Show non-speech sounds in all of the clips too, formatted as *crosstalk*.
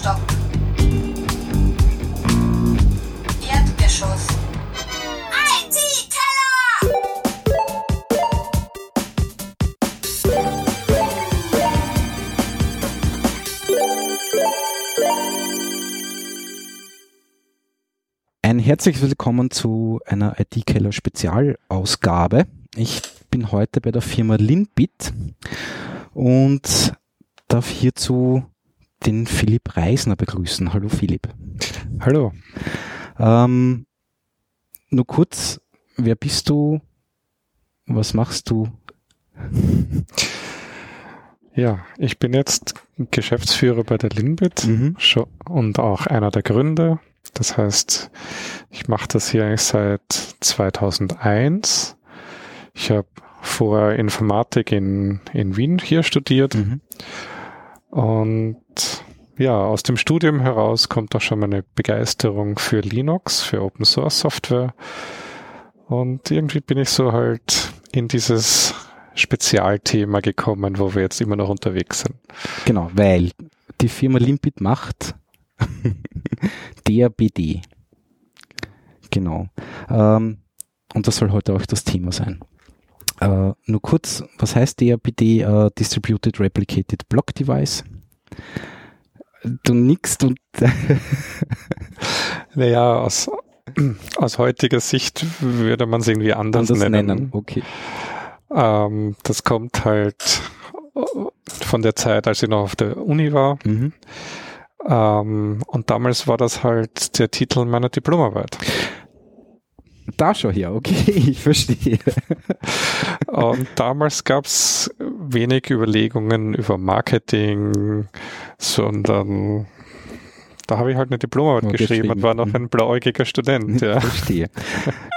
Stock. Erdgeschoss. Ein herzliches Willkommen zu einer IT-Keller Spezialausgabe. Ich bin heute bei der Firma Linbit und darf hierzu den Philipp Reisner begrüßen. Hallo Philipp. Hallo. Ähm, nur kurz, wer bist du? Was machst du? Ja, ich bin jetzt Geschäftsführer bei der Linbit Mhm. und auch einer der Gründer. Das heißt, ich mache das hier eigentlich seit 2001. Ich habe vorher Informatik in, in Wien hier studiert Mhm. Und ja, aus dem Studium heraus kommt auch schon meine Begeisterung für Linux, für Open Source Software. Und irgendwie bin ich so halt in dieses Spezialthema gekommen, wo wir jetzt immer noch unterwegs sind. Genau, weil die Firma Limpit macht *laughs* DRBD. Genau. Ähm, und das soll heute auch das Thema sein. Äh, nur kurz, was heißt DRBD? Äh, Distributed Replicated Block Device. Du nickst und *laughs* Naja, aus, aus heutiger Sicht würde man es irgendwie anders, anders nennen. nennen. Okay. Ähm, das kommt halt von der Zeit, als ich noch auf der Uni war. Mhm. Ähm, und damals war das halt der Titel meiner Diplomarbeit. Da schon her, okay, *laughs* ich verstehe. Und damals gab es wenig Überlegungen über Marketing, sondern da habe ich halt eine Diplomarbeit Ja, geschrieben und war noch ein blauäugiger Student. *laughs* Ja. Verstehe.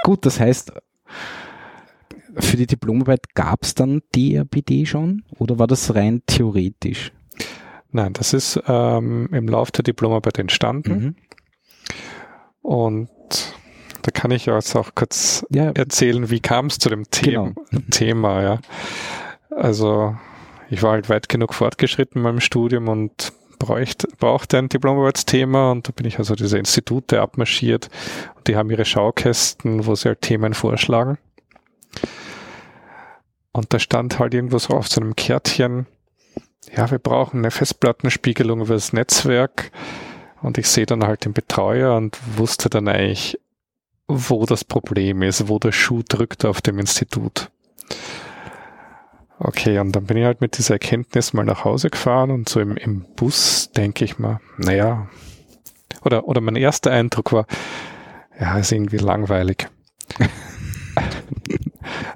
Gut, das heißt, für die Diplomarbeit gab es dann DRBD schon oder war das rein theoretisch? Nein, das ist ähm, im Lauf der Diplomarbeit entstanden Mhm. und da kann ich jetzt auch kurz Ja, erzählen, wie kam es zu dem Thema, Genau. Thema, ja. Also ich war halt weit genug fortgeschritten in meinem Studium und bräuchte, brauchte ein Diplomarbeitsthema und da bin ich also diese Institute abmarschiert und die haben ihre Schaukästen, wo sie halt Themen vorschlagen. Und da stand halt irgendwo so auf so einem Kärtchen, ja, wir brauchen eine Festplattenspiegelung über das Netzwerk und ich sehe dann halt den Betreuer und wusste dann eigentlich, wo das Problem ist, wo der Schuh drückt auf dem Institut. Okay, und dann bin ich halt mit dieser Erkenntnis mal nach Hause gefahren und so im, im Bus denke ich mal, naja, oder, oder mein erster Eindruck war, ja, ist irgendwie langweilig. *laughs*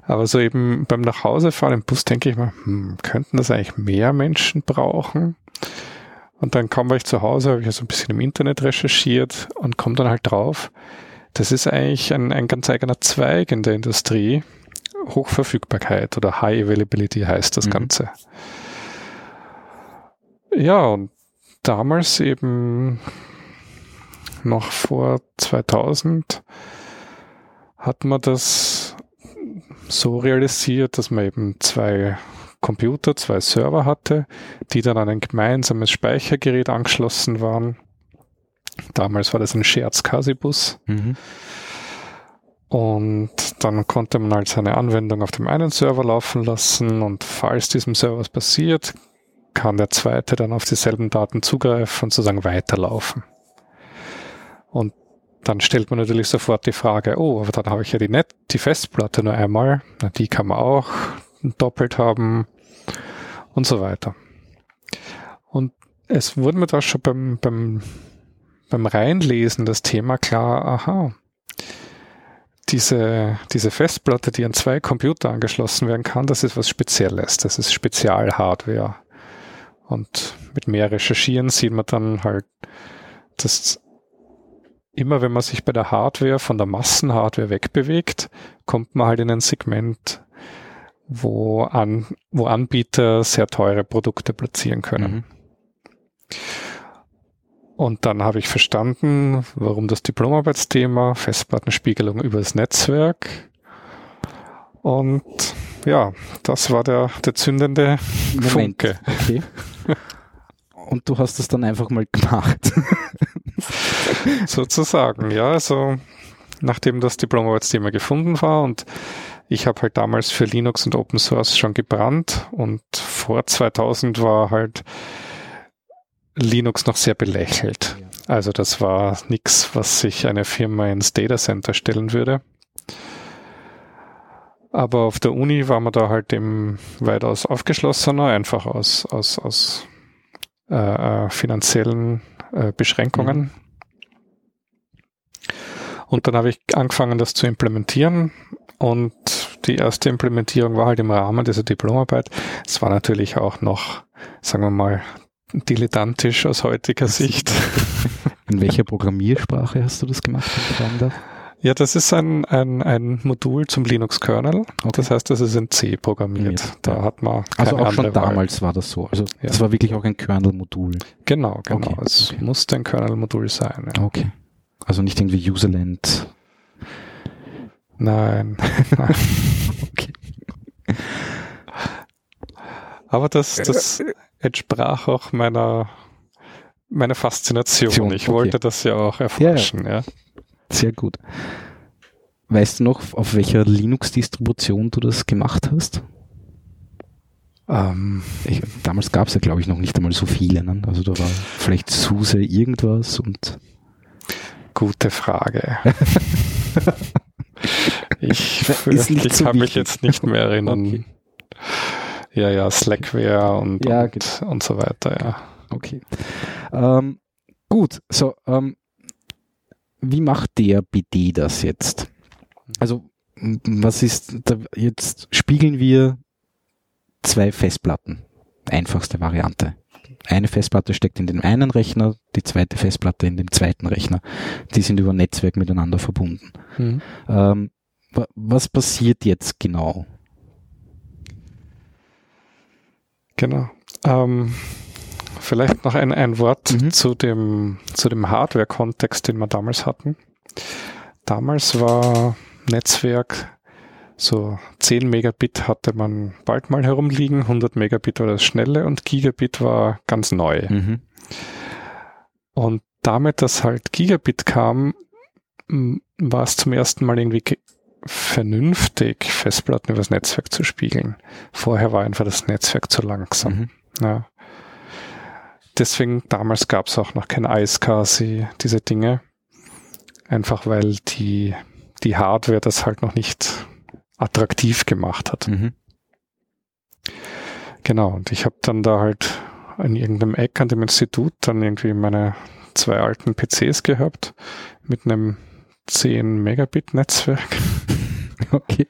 Aber so eben beim Nachhausefahren im Bus denke ich mal, hm, könnten das eigentlich mehr Menschen brauchen? Und dann war ich zu Hause, habe ich so ein bisschen im Internet recherchiert und komme dann halt drauf, das ist eigentlich ein, ein ganz eigener Zweig in der Industrie. Hochverfügbarkeit oder High Availability heißt das Mhm. Ganze. Ja, und damals eben noch vor 2000 hat man das so realisiert, dass man eben zwei Computer, zwei Server hatte, die dann an ein gemeinsames Speichergerät angeschlossen waren. Damals war das ein Scherz-Casibus. Mhm. Und dann konnte man halt seine Anwendung auf dem einen Server laufen lassen und falls diesem Server was passiert, kann der zweite dann auf dieselben Daten zugreifen und sozusagen weiterlaufen. Und dann stellt man natürlich sofort die Frage, oh, aber dann habe ich ja die, Net die Festplatte nur einmal, na, die kann man auch doppelt haben und so weiter. Und es wurde mir da schon beim, beim, beim Reinlesen das Thema klar, aha, diese, diese Festplatte, die an zwei Computer angeschlossen werden kann, das ist was Spezielles. Das ist Spezialhardware. Und mit mehr Recherchieren sieht man dann halt, dass immer wenn man sich bei der Hardware von der Massenhardware wegbewegt, kommt man halt in ein Segment, wo, an, wo Anbieter sehr teure Produkte platzieren können. Mhm. Und dann habe ich verstanden, warum das Diplomarbeitsthema Festplattenspiegelung übers Netzwerk. Und ja, das war der, der zündende Moment. Funke. Okay. *laughs* und du hast es dann einfach mal gemacht. *laughs* Sozusagen, ja. Also nachdem das Diplom-Arbeitsthema gefunden war und ich habe halt damals für Linux und Open Source schon gebrannt und vor 2000 war halt Linux noch sehr belächelt. Also das war nichts, was sich eine Firma ins Data Center stellen würde. Aber auf der Uni war man da halt eben weitaus aufgeschlossener, einfach aus, aus, aus äh, äh finanziellen äh, Beschränkungen. Mhm. Und dann habe ich angefangen, das zu implementieren. Und die erste Implementierung war halt im Rahmen dieser Diplomarbeit. Es war natürlich auch noch, sagen wir mal, dilettantisch aus heutiger Sicht. *laughs* In welcher Programmiersprache hast du das gemacht, Ja, das ist ein, ein, ein Modul zum Linux-Kernel. Okay. Das heißt, das ist in C programmiert. Ja, da hat man Also auch schon damals war das so. Also ja. das war wirklich auch ein Kernel-Modul. Genau, genau. Okay. Es okay. musste ein Kernel-Modul sein. Ja. Okay. Also nicht irgendwie Userland. Nein. *laughs* *laughs* okay. Aber das, das entsprach auch meiner, meiner Faszination. Ich okay. wollte das ja auch erforschen, ja, ja. Sehr gut. Weißt du noch, auf welcher Linux-Distribution du das gemacht hast? Ähm, ich, damals gab es ja, glaube ich, noch nicht einmal so viele. Ne? Also da war vielleicht SUSE irgendwas und Gute Frage. *laughs* ich ich so kann mich jetzt nicht mehr erinnern. Okay. Ja, ja, Slackware und, ja, und, genau. und so weiter, ja. Okay. Ähm, gut, so, ähm, wie macht der BD das jetzt? Also, was ist, da, jetzt spiegeln wir zwei Festplatten. Einfachste Variante eine Festplatte steckt in den einen Rechner, die zweite Festplatte in dem zweiten Rechner. Die sind über Netzwerk miteinander verbunden. Mhm. Ähm, was passiert jetzt genau? Genau. Ähm, vielleicht noch ein, ein Wort mhm. zu dem, zu dem Hardware-Kontext, den wir damals hatten. Damals war Netzwerk so 10 Megabit hatte man bald mal herumliegen, 100 Megabit war das schnelle und Gigabit war ganz neu. Mhm. Und damit, dass halt Gigabit kam, war es zum ersten Mal irgendwie vernünftig, Festplatten übers Netzwerk zu spiegeln. Vorher war einfach das Netzwerk zu langsam. Mhm. Ja. Deswegen, damals gab es auch noch kein iSCSI, diese Dinge. Einfach weil die, die Hardware das halt noch nicht attraktiv gemacht hat. Mhm. Genau, und ich habe dann da halt in irgendeinem Eck an dem Institut dann irgendwie meine zwei alten PCs gehabt mit einem 10 Megabit Netzwerk. *laughs* Okay.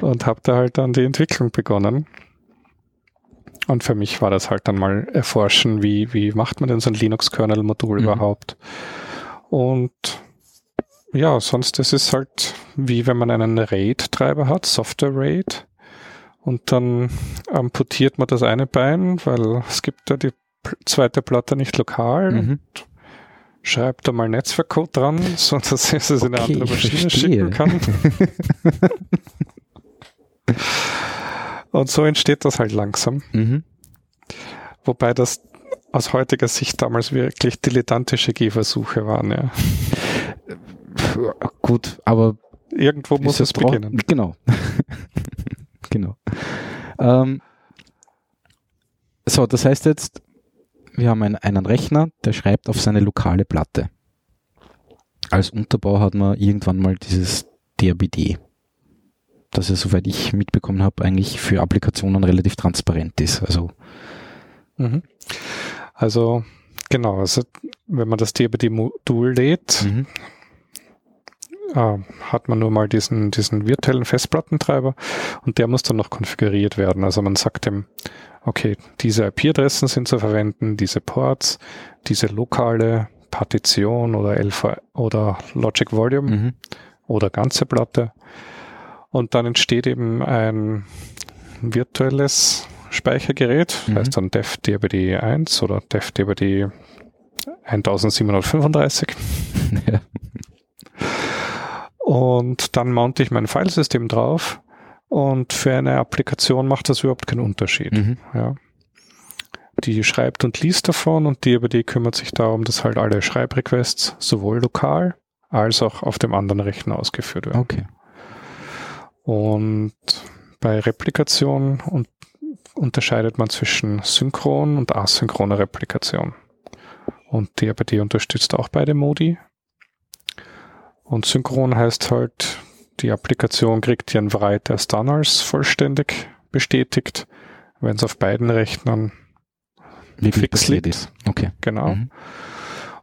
und habe da halt dann die Entwicklung begonnen. Und für mich war das halt dann mal erforschen, wie, wie macht man denn so ein Linux-Kernel-Modul mhm. überhaupt? Und ja, sonst ist es halt wie wenn man einen RAID-Treiber hat, Software-RAID. Und dann amputiert man das eine Bein, weil es gibt ja die zweite Platte nicht lokal. Mhm. Und schreibt da mal Netzwerkcode dran, *laughs* so dass es es okay, in eine andere Maschine schicken kann. *laughs* und so entsteht das halt langsam. Mhm. Wobei das aus heutiger Sicht damals wirklich dilettantische Gehversuche waren, ja. Gut, aber irgendwo muss es beginnen. Genau. *laughs* genau. Ähm, so, das heißt jetzt, wir haben einen, einen Rechner, der schreibt auf seine lokale Platte. Als Unterbau hat man irgendwann mal dieses DRBD, das ja, soweit ich mitbekommen habe, eigentlich für Applikationen relativ transparent ist. Also, mhm. also genau, also wenn man das DRBD-Modul lädt, mhm äh, hat man nur mal diesen, diesen virtuellen Festplattentreiber und der muss dann noch konfiguriert werden. Also man sagt dem, okay, diese IP-Adressen sind zu verwenden, diese Ports, diese lokale Partition oder LV oder Logic Volume mhm. oder ganze Platte. Und dann entsteht eben ein virtuelles Speichergerät, mhm. heißt dann DevDBD 1 oder DevDBD 1735. *laughs* Ja. Und dann mounte ich mein Filesystem drauf und für eine Applikation macht das überhaupt keinen Unterschied. Mhm. Ja. die schreibt und liest davon und DiaBD kümmert sich darum, dass halt alle Schreibrequests sowohl lokal als auch auf dem anderen Rechner ausgeführt werden. Okay. Und bei Replikation und unterscheidet man zwischen synchron und asynchroner Replikation. Und DRBD unterstützt auch beide Modi. Und synchron heißt halt, die Applikation kriegt ihren Write erst dann als vollständig bestätigt, wenn es auf beiden Rechnern fix liegt. Ist. Okay. Genau. Mhm.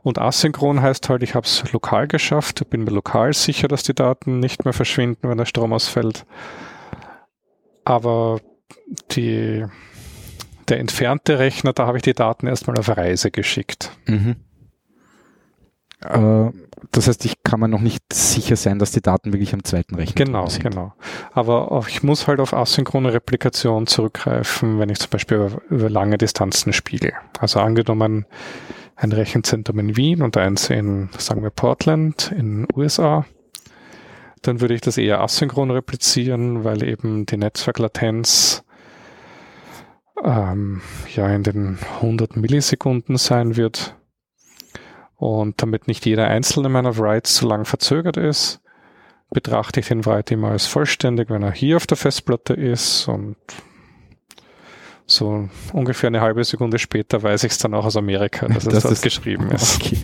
Und asynchron heißt halt, ich habe es lokal geschafft, bin mir lokal sicher, dass die Daten nicht mehr verschwinden, wenn der Strom ausfällt. Aber die, der entfernte Rechner, da habe ich die Daten erstmal auf Reise geschickt. Mhm. Äh, das heißt, ich kann mir noch nicht sicher sein, dass die Daten wirklich am zweiten Rechner genau, sind. Genau, genau. Aber auch, ich muss halt auf asynchrone Replikation zurückgreifen, wenn ich zum Beispiel über, über lange Distanzen spiele. Also angenommen, ein Rechenzentrum in Wien und eins in, sagen wir, Portland in USA, dann würde ich das eher asynchron replizieren, weil eben die Netzwerklatenz ähm, ja in den 100 Millisekunden sein wird und damit nicht jeder einzelne meiner Writes so lang verzögert ist, betrachte ich den Write immer als vollständig, wenn er hier auf der Festplatte ist und so ungefähr eine halbe Sekunde später weiß ich es dann auch aus Amerika, dass es das dort geschrieben ist. Okay.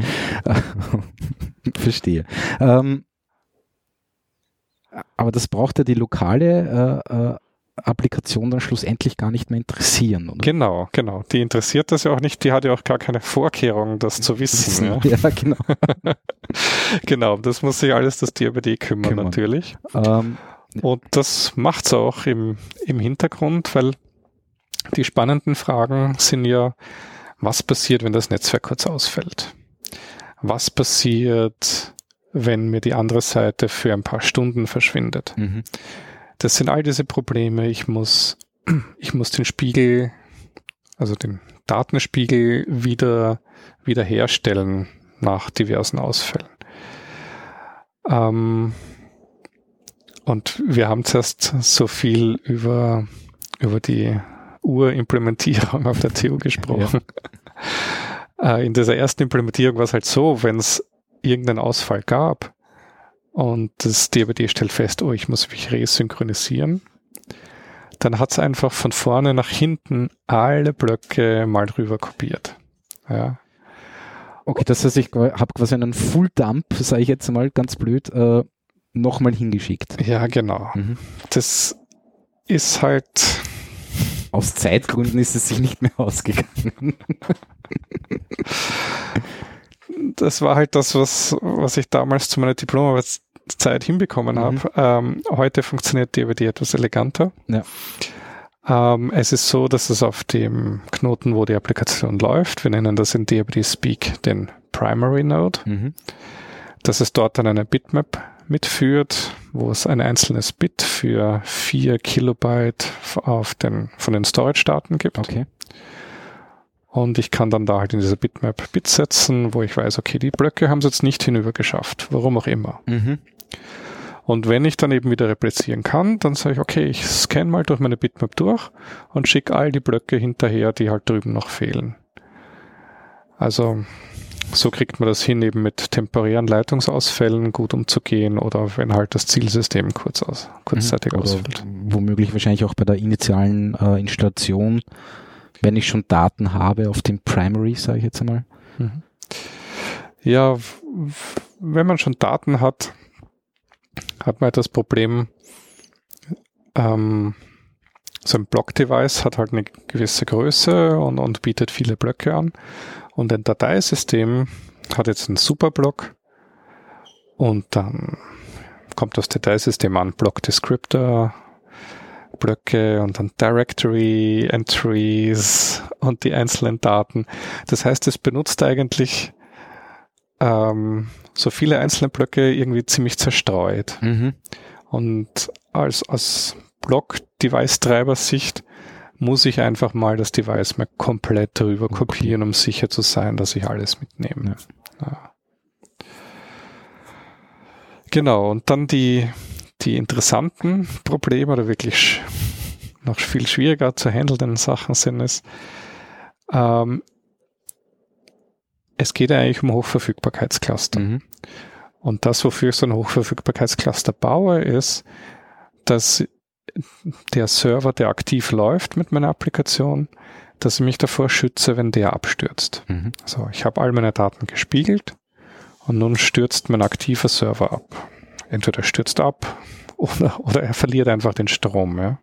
*laughs* Verstehe. Ähm, aber das braucht ja die lokale äh, äh, Applikation dann schlussendlich gar nicht mehr interessieren. Oder? Genau, genau. Die interessiert das ja auch nicht. Die hat ja auch gar keine Vorkehrung, das zu wissen. Ja, ja genau. *laughs* genau, das muss sich alles das DRBD kümmern, kümmern. natürlich. Ähm, Und das macht es auch im, im Hintergrund, weil die spannenden Fragen sind ja, was passiert, wenn das Netzwerk kurz ausfällt? Was passiert, wenn mir die andere Seite für ein paar Stunden verschwindet? Mhm. Das sind all diese Probleme. Ich muss, *clears throat* ich muss den Spiegel, also den Datenspiegel wieder, wieder herstellen nach diversen Ausfällen. Ähm, und wir haben zuerst so viel über, über die Urimplementierung auf der TU gesprochen. Ja. Äh, in dieser ersten Implementierung war es halt so, wenn es irgendeinen Ausfall gab, und das DBD stellt fest, oh, ich muss mich resynchronisieren. Dann hat es einfach von vorne nach hinten alle Blöcke mal drüber kopiert. Ja. Okay, das heißt, ich habe quasi einen Full Dump, sage ich jetzt mal ganz blöd, äh, nochmal hingeschickt. Ja, genau. Mhm. Das ist halt. Aus Zeitgründen ist es sich nicht mehr ausgegangen. das war halt das, was, was ich damals zu meiner Diplomarbeit Zeit hinbekommen mhm. habe. Ähm, heute funktioniert DVD etwas eleganter. Ja. Ähm, es ist so, dass es auf dem Knoten, wo die Applikation läuft, wir nennen das in DABD Speak den Primary Node, mhm. dass es dort dann eine Bitmap mitführt, wo es ein einzelnes Bit für vier Kilobyte auf den, von den Storage-Daten gibt. Okay. Und ich kann dann da halt in dieser Bitmap Bit setzen, wo ich weiß, okay, die Blöcke haben es jetzt nicht hinüber geschafft, warum auch immer. Mhm. Und wenn ich dann eben wieder replizieren kann, dann sage ich, okay, ich scanne mal durch meine Bitmap durch und schicke all die Blöcke hinterher, die halt drüben noch fehlen. Also so kriegt man das hin, eben mit temporären Leitungsausfällen gut umzugehen oder wenn halt das Zielsystem kurz aus, kurzzeitig mhm. ausfällt. Womöglich wahrscheinlich auch bei der initialen äh, Installation, wenn ich schon Daten habe auf dem Primary, sage ich jetzt einmal. Mhm. Ja, wenn man schon Daten hat, hat man halt das Problem, ähm, so ein Block-Device hat halt eine gewisse Größe und, und bietet viele Blöcke an. Und ein Dateisystem hat jetzt einen Superblock und dann kommt das Dateisystem an, Block Descriptor, Blöcke und dann Directory Entries und die einzelnen Daten. Das heißt, es benutzt eigentlich ähm, so viele einzelne Blöcke irgendwie ziemlich zerstreut. Mhm. Und als, als Block-Device-Treiber-Sicht muss ich einfach mal das Device mal komplett drüber kopieren, um sicher zu sein, dass ich alles mitnehme. Ja. Ja. Genau, und dann die, die interessanten Probleme oder wirklich noch viel schwieriger zu handelnden Sachen sind es, Ähm, es geht eigentlich um Hochverfügbarkeitscluster. Mhm. Und das, wofür ich so ein Hochverfügbarkeitscluster baue, ist, dass der Server, der aktiv läuft mit meiner Applikation, dass ich mich davor schütze, wenn der abstürzt. Mhm. Also ich habe all meine Daten gespiegelt und nun stürzt mein aktiver Server ab. Entweder stürzt ab *laughs* oder, oder er verliert einfach den Strom. Ja.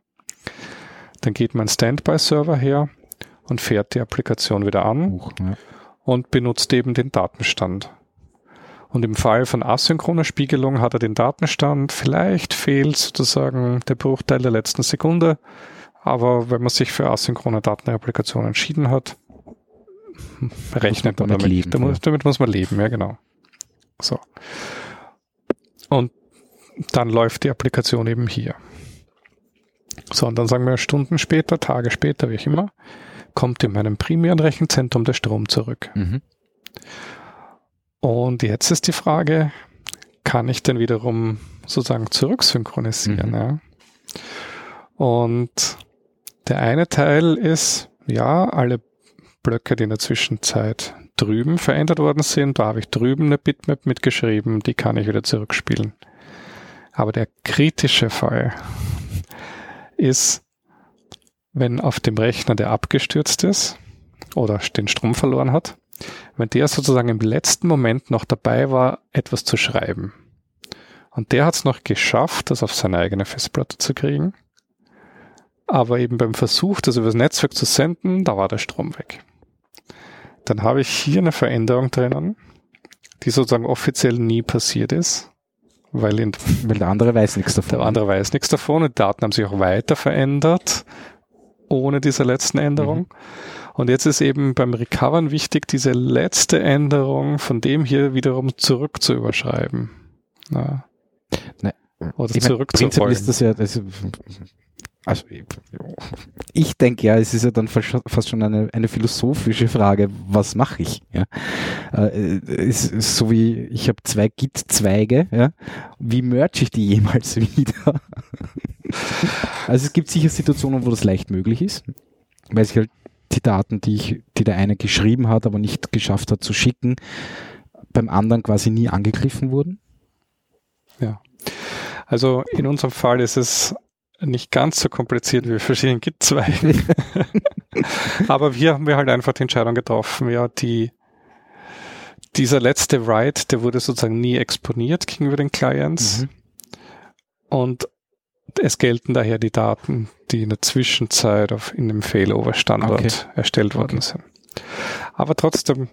Dann geht mein Standby-Server her und fährt die Applikation wieder an Huch, ja. Und benutzt eben den Datenstand. Und im Fall von asynchroner Spiegelung hat er den Datenstand, vielleicht fehlt sozusagen der Bruchteil der letzten Sekunde, aber wenn man sich für asynchrone Datenreplikation entschieden hat, rechnet man, man damit. Leben, damit, ja. damit muss man leben, ja genau. So. Und dann läuft die Applikation eben hier. So, und dann sagen wir Stunden später, Tage später, wie auch immer, kommt in meinem primären Rechenzentrum der Strom zurück. Mhm. Und jetzt ist die Frage, kann ich denn wiederum sozusagen zurücksynchronisieren? Mhm. Ja? Und der eine Teil ist, ja, alle Blöcke, die in der Zwischenzeit drüben verändert worden sind, da habe ich drüben eine Bitmap mitgeschrieben, die kann ich wieder zurückspielen. Aber der kritische Fall ist, wenn auf dem Rechner, der abgestürzt ist oder den Strom verloren hat, wenn der sozusagen im letzten Moment noch dabei war, etwas zu schreiben. Und der hat es noch geschafft, das auf seine eigene Festplatte zu kriegen. Aber eben beim Versuch, das übers Netzwerk zu senden, da war der Strom weg. Dann habe ich hier eine Veränderung drinnen, die sozusagen offiziell nie passiert ist, weil, in, weil der andere weiß nichts davon. Der andere weiß nichts davon und die Daten haben sich auch weiter verändert, ohne diese letzten Änderung. Mhm. Und jetzt ist eben beim Recovern wichtig, diese letzte Änderung von dem hier wiederum zurück zu überschreiben. Na. Ne, Oder zurückzurollen. ist das ja, das also ich denke ja, es ist ja dann fast schon eine, eine philosophische Frage, was mache ich? Ja? Äh, es ist so wie, ich habe zwei Git-Zweige, ja? wie merge ich die jemals *laughs* wieder? Also es gibt sicher Situationen, wo das leicht möglich ist, weil sich halt die Daten, die ich, die der eine geschrieben hat, aber nicht geschafft hat zu schicken, beim anderen quasi nie angegriffen wurden? Ja. Also in unserem Fall ist es nicht ganz so kompliziert wie verschiedene Git-Zweige. *laughs* aber hier haben wir halt einfach die Entscheidung getroffen, ja, die, dieser letzte Write, der wurde sozusagen nie exponiert gegenüber den Clients. Mhm. Und es gelten daher die Daten, die in der Zwischenzeit auf, in dem Failover-Standort okay. erstellt worden okay. sind. Aber trotzdem,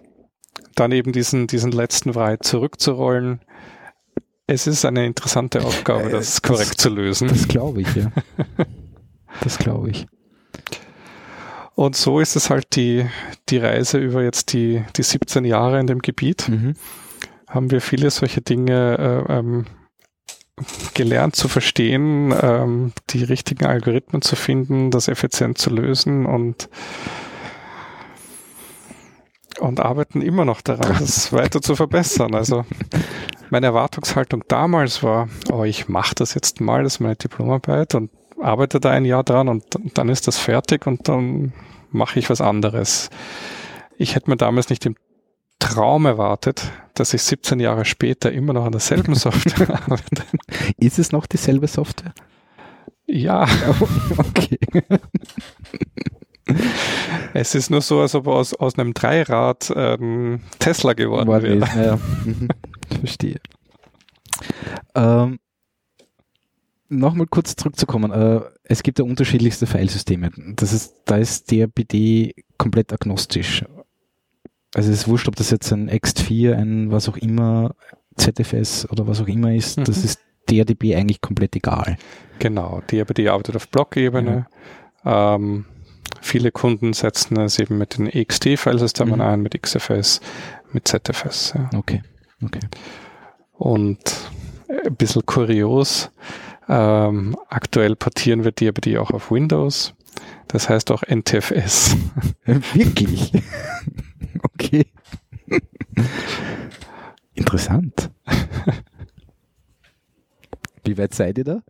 dann eben diesen, diesen letzten Write zurückzurollen, es ist eine interessante Aufgabe, das, das korrekt zu lösen. Das glaube ich, ja. das glaube ich. Und so ist es halt die, die Reise über jetzt die, die 17 Jahre in dem Gebiet. Mhm. Haben wir viele solche Dinge äh, ähm, gelernt zu verstehen, ähm, die richtigen Algorithmen zu finden, das effizient zu lösen und und arbeiten immer noch daran, das *laughs* weiter zu verbessern. Also meine Erwartungshaltung damals war, oh, ich mache das jetzt mal, das ist meine Diplomarbeit und arbeite da ein Jahr dran und dann ist das fertig und dann mache ich was anderes. Ich hätte mir damals nicht im Traum erwartet, dass ich 17 Jahre später immer noch an derselben *laughs* Software arbeite. Ist es noch dieselbe Software? Ja. okay. *laughs* Es ist nur so, als ob aus, aus einem Dreirad ähm, Tesla geworden War wäre. Ja. Mhm. Verstehe. Ähm, Nochmal kurz zurückzukommen. Äh, es gibt ja unterschiedlichste Filesysteme. Das ist, da ist DRPD komplett agnostisch. Also es ist wurscht, ob das jetzt ein Ext4, ein was auch immer, ZFS oder was auch immer ist, mhm. das ist DRDB eigentlich komplett egal. Genau, DRDB arbeitet auf Blockebene. Ja. Ähm, viele Kunden setzen es eben mit den EXT-Filesystemen mhm. ein, mit XFS, mit ZFS. Ja. Okay, okay. Und ein bisschen kurios, ähm, aktuell portieren wir DRDB auch auf Windows. Das heißt auch NTFS. Wirklich? *laughs* *laughs* okay. Interessant. Wie weit seid ihr da?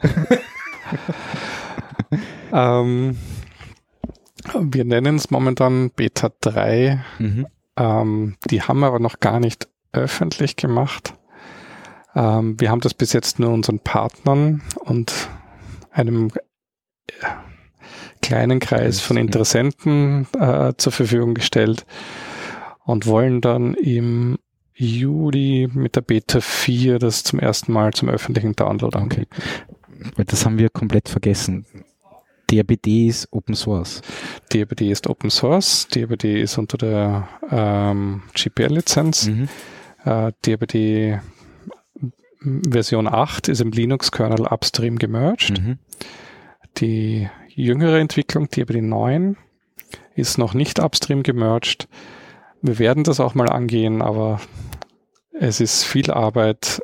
*laughs* ähm, Wir nennen es momentan Beta 3. Mhm. Ähm, die haben wir aber noch gar nicht öffentlich gemacht. Ähm, wir haben das bis jetzt nur unseren Partnern und einem äh, kleinen Kreis von Interessenten äh, zur Verfügung gestellt und wollen dann im Juli mit der Beta 4 das zum ersten Mal zum öffentlichen Download anbieten. Weil Das haben wir komplett vergessen. DRBD ist Open Source. DRBD ist Open Source, DRBD ist unter der ähm, GPL-Lizenz. Mhm. Äh, DRBD Version 8 ist im Linux-Kernel upstream gemerged. Mhm. Die jüngere Entwicklung, DRBD 9, ist noch nicht upstream gemerged. Wir werden das auch mal angehen, aber es ist viel Arbeit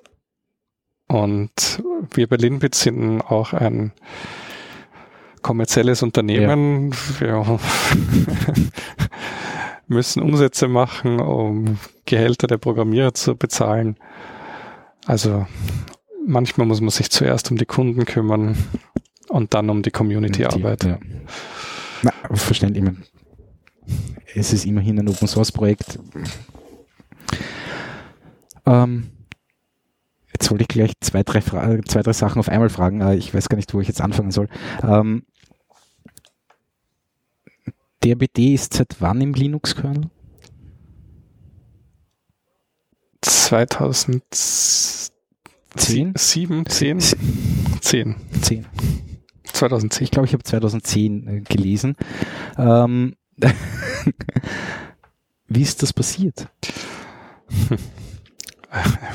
und wir bei Linbit sind auch ein kommerzielles Unternehmen. Wir *laughs* müssen Umsätze machen, um Gehälter der Programmierer zu bezahlen. Also manchmal muss man sich zuerst um die Kunden kümmern und dann um die Community-Arbeit. Ja. Na, verständlich. Es ist immerhin ein Open Source Projekt. Ähm, jetzt wollte ich gleich zwei drei, Fra zwei, drei Sachen auf einmal fragen. aber Ich weiß gar nicht, wo ich jetzt anfangen soll. Ähm, DRBD ist seit wann im Linux-Kernel? 2007, 10, 10, 10. 2010. Ich glaube, ich habe 2010 äh, gelesen. Ähm, *laughs* wie ist das passiert? *laughs*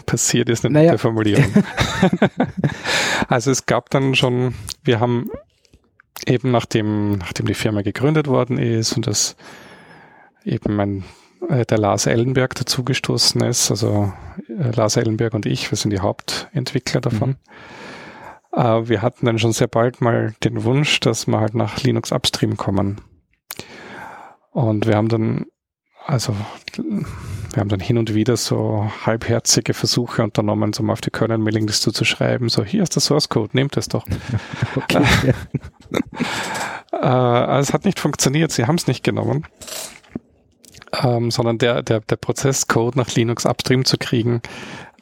Passiert ist eine Naja. nette Formulierung. *laughs* also es gab dann schon, wir haben eben nachdem, nachdem die Firma gegründet worden ist und das eben mein, äh, der Lars Ellenberg dazugestoßen ist, also äh, Lars Ellenberg und ich, wir sind die Hauptentwickler davon. Äh, wir hatten dann schon sehr bald mal den Wunsch, dass wir halt nach Linux Upstream kommen. Und wir haben dann, also wir haben dann hin und wieder so halbherzige Versuche unternommen, so mal auf die Kernel-Mailing-Liste zu schreiben, so hier ist der Source Code, nehmt es doch. *laughs* Okay. *laughs* Äh, also es hat nicht funktioniert, sie haben es nicht genommen. Ähm, sondern der, der, der Prozess, Code nach Linux Upstream zu kriegen,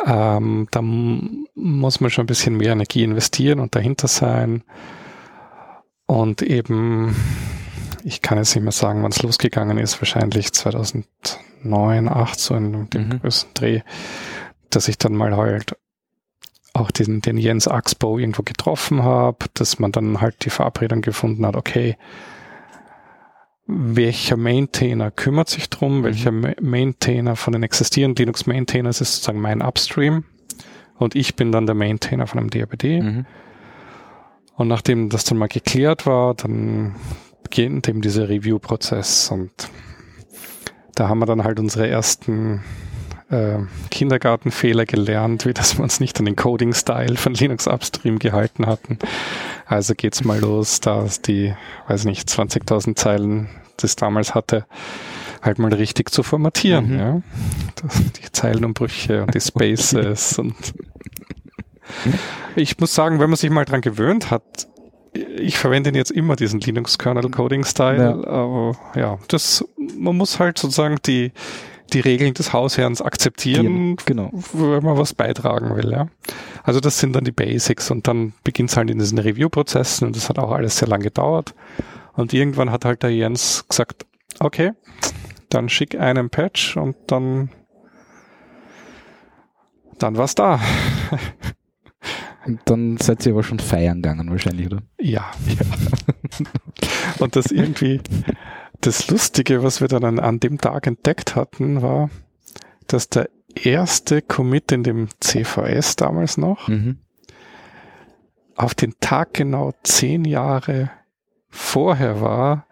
ähm, da muss man schon ein bisschen mehr Energie investieren und dahinter sein. Und eben, ich kann jetzt nicht mehr sagen, wann es losgegangen ist, wahrscheinlich 2009, 2008, so in dem Mhm. größten Dreh, dass ich dann mal halt auch den, den Jens Axbo irgendwo getroffen habe, dass man dann halt die Verabredung gefunden hat, okay, welcher Maintainer kümmert sich drum, welcher Ma- Maintainer von den existierenden Linux Maintainers ist sozusagen mein Upstream und ich bin dann der Maintainer von einem DRBD. Mhm. Und nachdem das dann mal geklärt war, dann beginnt eben dieser Review-Prozess und da haben wir dann halt unsere ersten äh, Kindergartenfehler gelernt, wie dass wir uns nicht an den Coding-Style von Linux Upstream gehalten hatten. Also geht's mal los, da es die, weiß nicht, 20.000 Zeilen, das damals hatte, halt mal richtig zu formatieren. Mhm. Ja? Die Zeilenumbrüche und die *laughs* Spaces und ich muss sagen, wenn man sich mal dran gewöhnt hat, ich verwende jetzt immer diesen Linux Kernel Coding Style, aber ja, das, man muss halt sozusagen die, die Regeln des Hausherrns akzeptieren, Genau. wenn man was beitragen will, ja. Also das sind dann die Basics und dann beginnt es halt in diesen Review-Prozessen und das hat auch alles sehr lang gedauert. Und irgendwann hat halt der Jens gesagt, okay, dann schick einen Patch und dann, dann war's da. *laughs* Und dann seid ihr aber schon feiern gegangen wahrscheinlich, oder? Ja. Und das irgendwie, das Lustige, was wir dann an, an dem Tag entdeckt hatten, war, dass der erste Commit in dem CVS damals noch Mhm. auf den Tag genau zehn Jahre vorher war,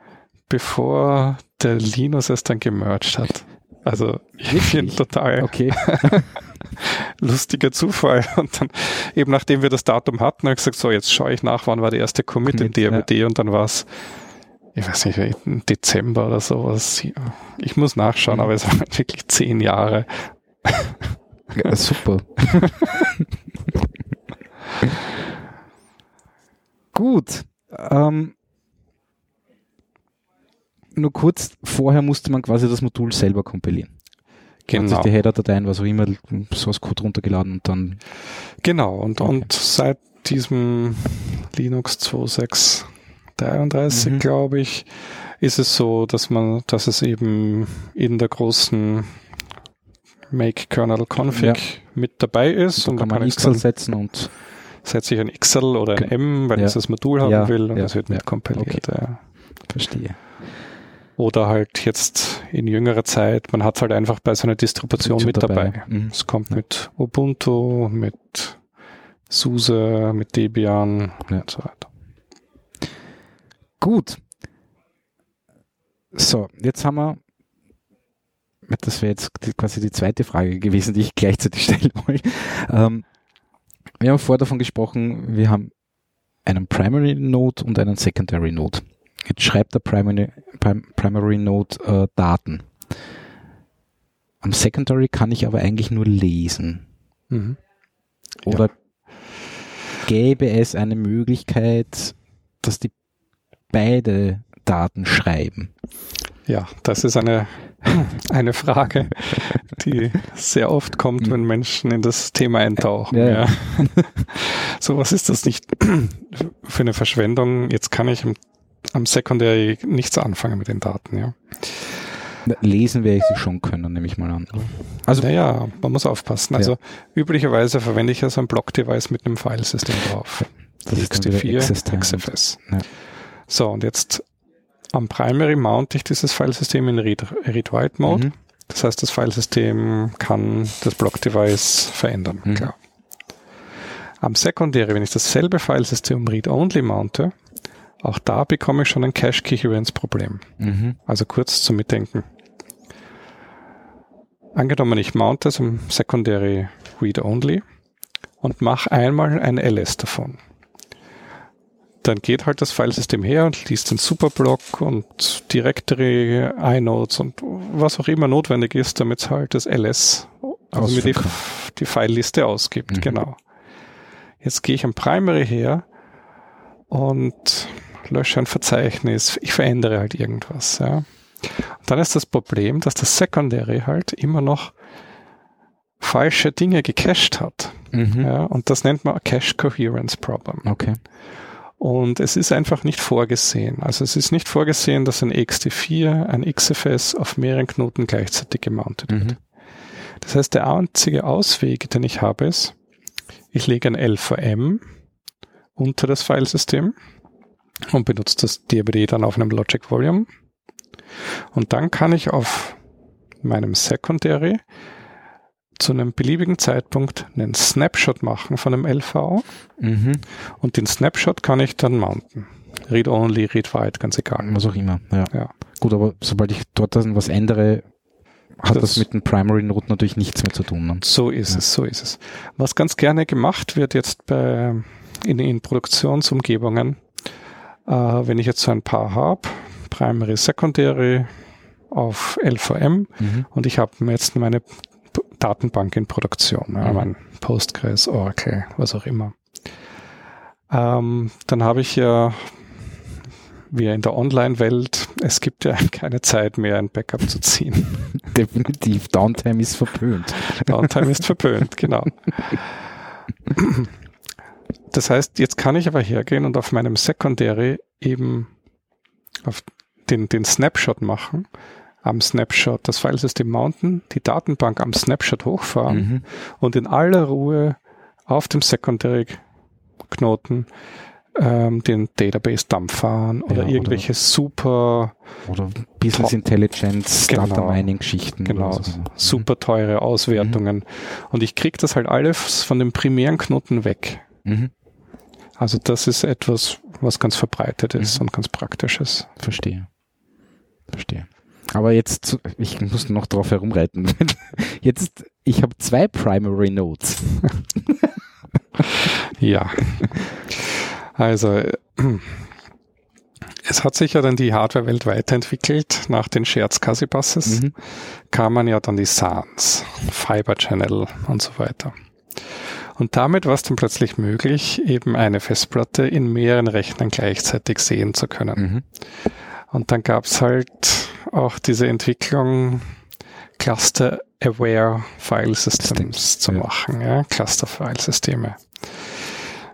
bevor der Linus es dann gemerged hat. Also ich finde total Okay. *laughs* *laughs* lustiger Zufall. *laughs* Und dann eben nachdem wir das Datum hatten, habe ich gesagt, so jetzt schaue ich nach, wann war der erste Commit, in Commit, DRBD und dann war es, ich weiß nicht, im Dezember oder sowas. Ich muss nachschauen, Mhm. aber es waren *laughs* wirklich zehn Jahre. Ja, super. Gut. Ähm, nur kurz, vorher musste man quasi das Modul selber kompilieren. Genau. Hat sich die Header-Dateien, was auch immer, Source Code runtergeladen und dann. Genau, und, okay. und seit diesem Linux 2633, mhm. glaube ich, ist es so, dass man, dass es eben in der großen Make Kernel Config ja. mit dabei ist. Und, und kann man XL setzen und setze ich ein XL oder ein M, weil ja. ich das Modul haben ja. will und das wird mit kompiliert. Okay. Verstehe. Oder halt jetzt in jüngerer Zeit, man hat halt einfach bei so einer Distribution mit dabei. dabei. Mhm. Es kommt mit Ubuntu, mit SUSE, mit Debian und so weiter. Gut. So, jetzt haben wir, das wäre jetzt quasi die zweite Frage gewesen, die ich gleichzeitig stellen wollte. Ähm, wir haben vorher davon gesprochen, wir haben einen Primary Node und einen Secondary Node. Jetzt schreibt der Primary, Primary Node äh, Daten. Am Secondary kann ich aber eigentlich nur lesen. Mhm. Oder ja. gäbe es eine Möglichkeit, dass die beide Daten schreiben? Ja, das ist eine, *laughs* eine Frage, die sehr oft kommt, wenn Menschen in das Thema eintauchen. Ja, ja. *laughs* so, was ist das nicht *clears throat* für eine Verschwendung? Jetzt kann ich am Secondary nichts anfangen mit den Daten, ja. Lesen werde ich sie schon können, nehme ich mal an. Also, naja, man muss aufpassen. Also, ja. üblicherweise verwende ich ja so ein Block-Device mit einem Filesystem drauf. Das ist XT4, XFS. Ja. So, und jetzt am Primary mount ich dieses Filesystem in Read-Write-Mode. Mhm. Das heißt, das Filesystem kann das Block-Device verändern. Mhm. Klar. Am Secondary, wenn ich dasselbe Filesystem Read-Only mounte, auch da bekomme ich schon ein Cache-Coherence-Problem. Mhm. Also kurz zum Mitdenken. Angenommen, ich mount das im Secondary Read-Only und mache einmal ein LS davon dann geht halt das Filesystem her und liest den Superblock und Directory, iNodes und was auch immer notwendig ist, damit es halt das LS, also mir die, die Fileliste ausgibt. Mhm. Genau. Jetzt gehe ich am Primary her und lösche ein Verzeichnis. Ich verändere halt irgendwas. Ja. Und dann ist das Problem, dass das Secondary halt immer noch falsche Dinge gecached hat. Mhm. Ja, und das nennt man Cache Coherence Problem. Okay. Und es ist einfach nicht vorgesehen. Also es ist nicht vorgesehen, dass ein XT4, ein XFS auf mehreren Knoten gleichzeitig gemountet wird. Mhm. Das heißt, der einzige Ausweg, den ich habe, ist, ich lege ein LVM unter das Filesystem und benutze das DBD dann auf einem Logic Volume. Und dann kann ich auf meinem Secondary zu einem beliebigen Zeitpunkt einen Snapshot machen von einem LV mhm. und den Snapshot kann ich dann mounten. Read only, read write, ganz egal. Was auch immer, ja. ja. Gut, aber sobald ich dort dann was ändere, hat das, das mit dem Primary Node natürlich nichts mehr zu tun. Ne? So ist ja. es, so ist es. Was ganz gerne gemacht wird jetzt bei, in, in Produktionsumgebungen, äh, wenn ich jetzt so ein paar habe, Primary, Secondary auf LVM mhm. und ich habe jetzt meine Datenbank in Produktion. Ja, mhm. mein Postgres, Oracle, was auch immer. Ähm, dann habe ich ja, wie in der Online-Welt, es gibt ja *laughs* keine Zeit mehr, ein Backup zu ziehen. *laughs* Definitiv, Downtime ist verpönt. Downtime ist verpönt, genau. *laughs* Das heißt, jetzt kann ich aber hergehen und auf meinem Secondary eben auf den, den Snapshot machen am Snapshot das Filesystem mounten, die Datenbank am Snapshot hochfahren mhm. und in aller Ruhe auf dem Secondary Knoten ähm, den Database Dump fahren oder ja, irgendwelche oder, super oder Business Intelligence, genau, Data Mining Geschichten. Genau, so. Mhm. super teure Auswertungen. Mhm. Und ich kriege das halt alles von dem primären Knoten weg. Mhm. Also das ist etwas, was ganz verbreitet ist mhm. und ganz praktisch ist. Verstehe. Verstehe. Aber jetzt, ich muss noch drauf herumreiten. *laughs* Jetzt, ich habe zwei Primary Nodes. *laughs* ja. Also, *clears throat* es hat sich ja dann die Hardware-Welt weiterentwickelt. Nach den Shared SCSI Buses mhm. kamen ja dann die SANs, Fiber Channel und so weiter. Und damit war es dann plötzlich möglich, eben eine Festplatte in mehreren Rechnern gleichzeitig sehen zu können. Mhm. Und dann gab es halt auch diese Entwicklung, Cluster-Aware File Systems zu ja. machen, ja, Cluster-File-Systeme.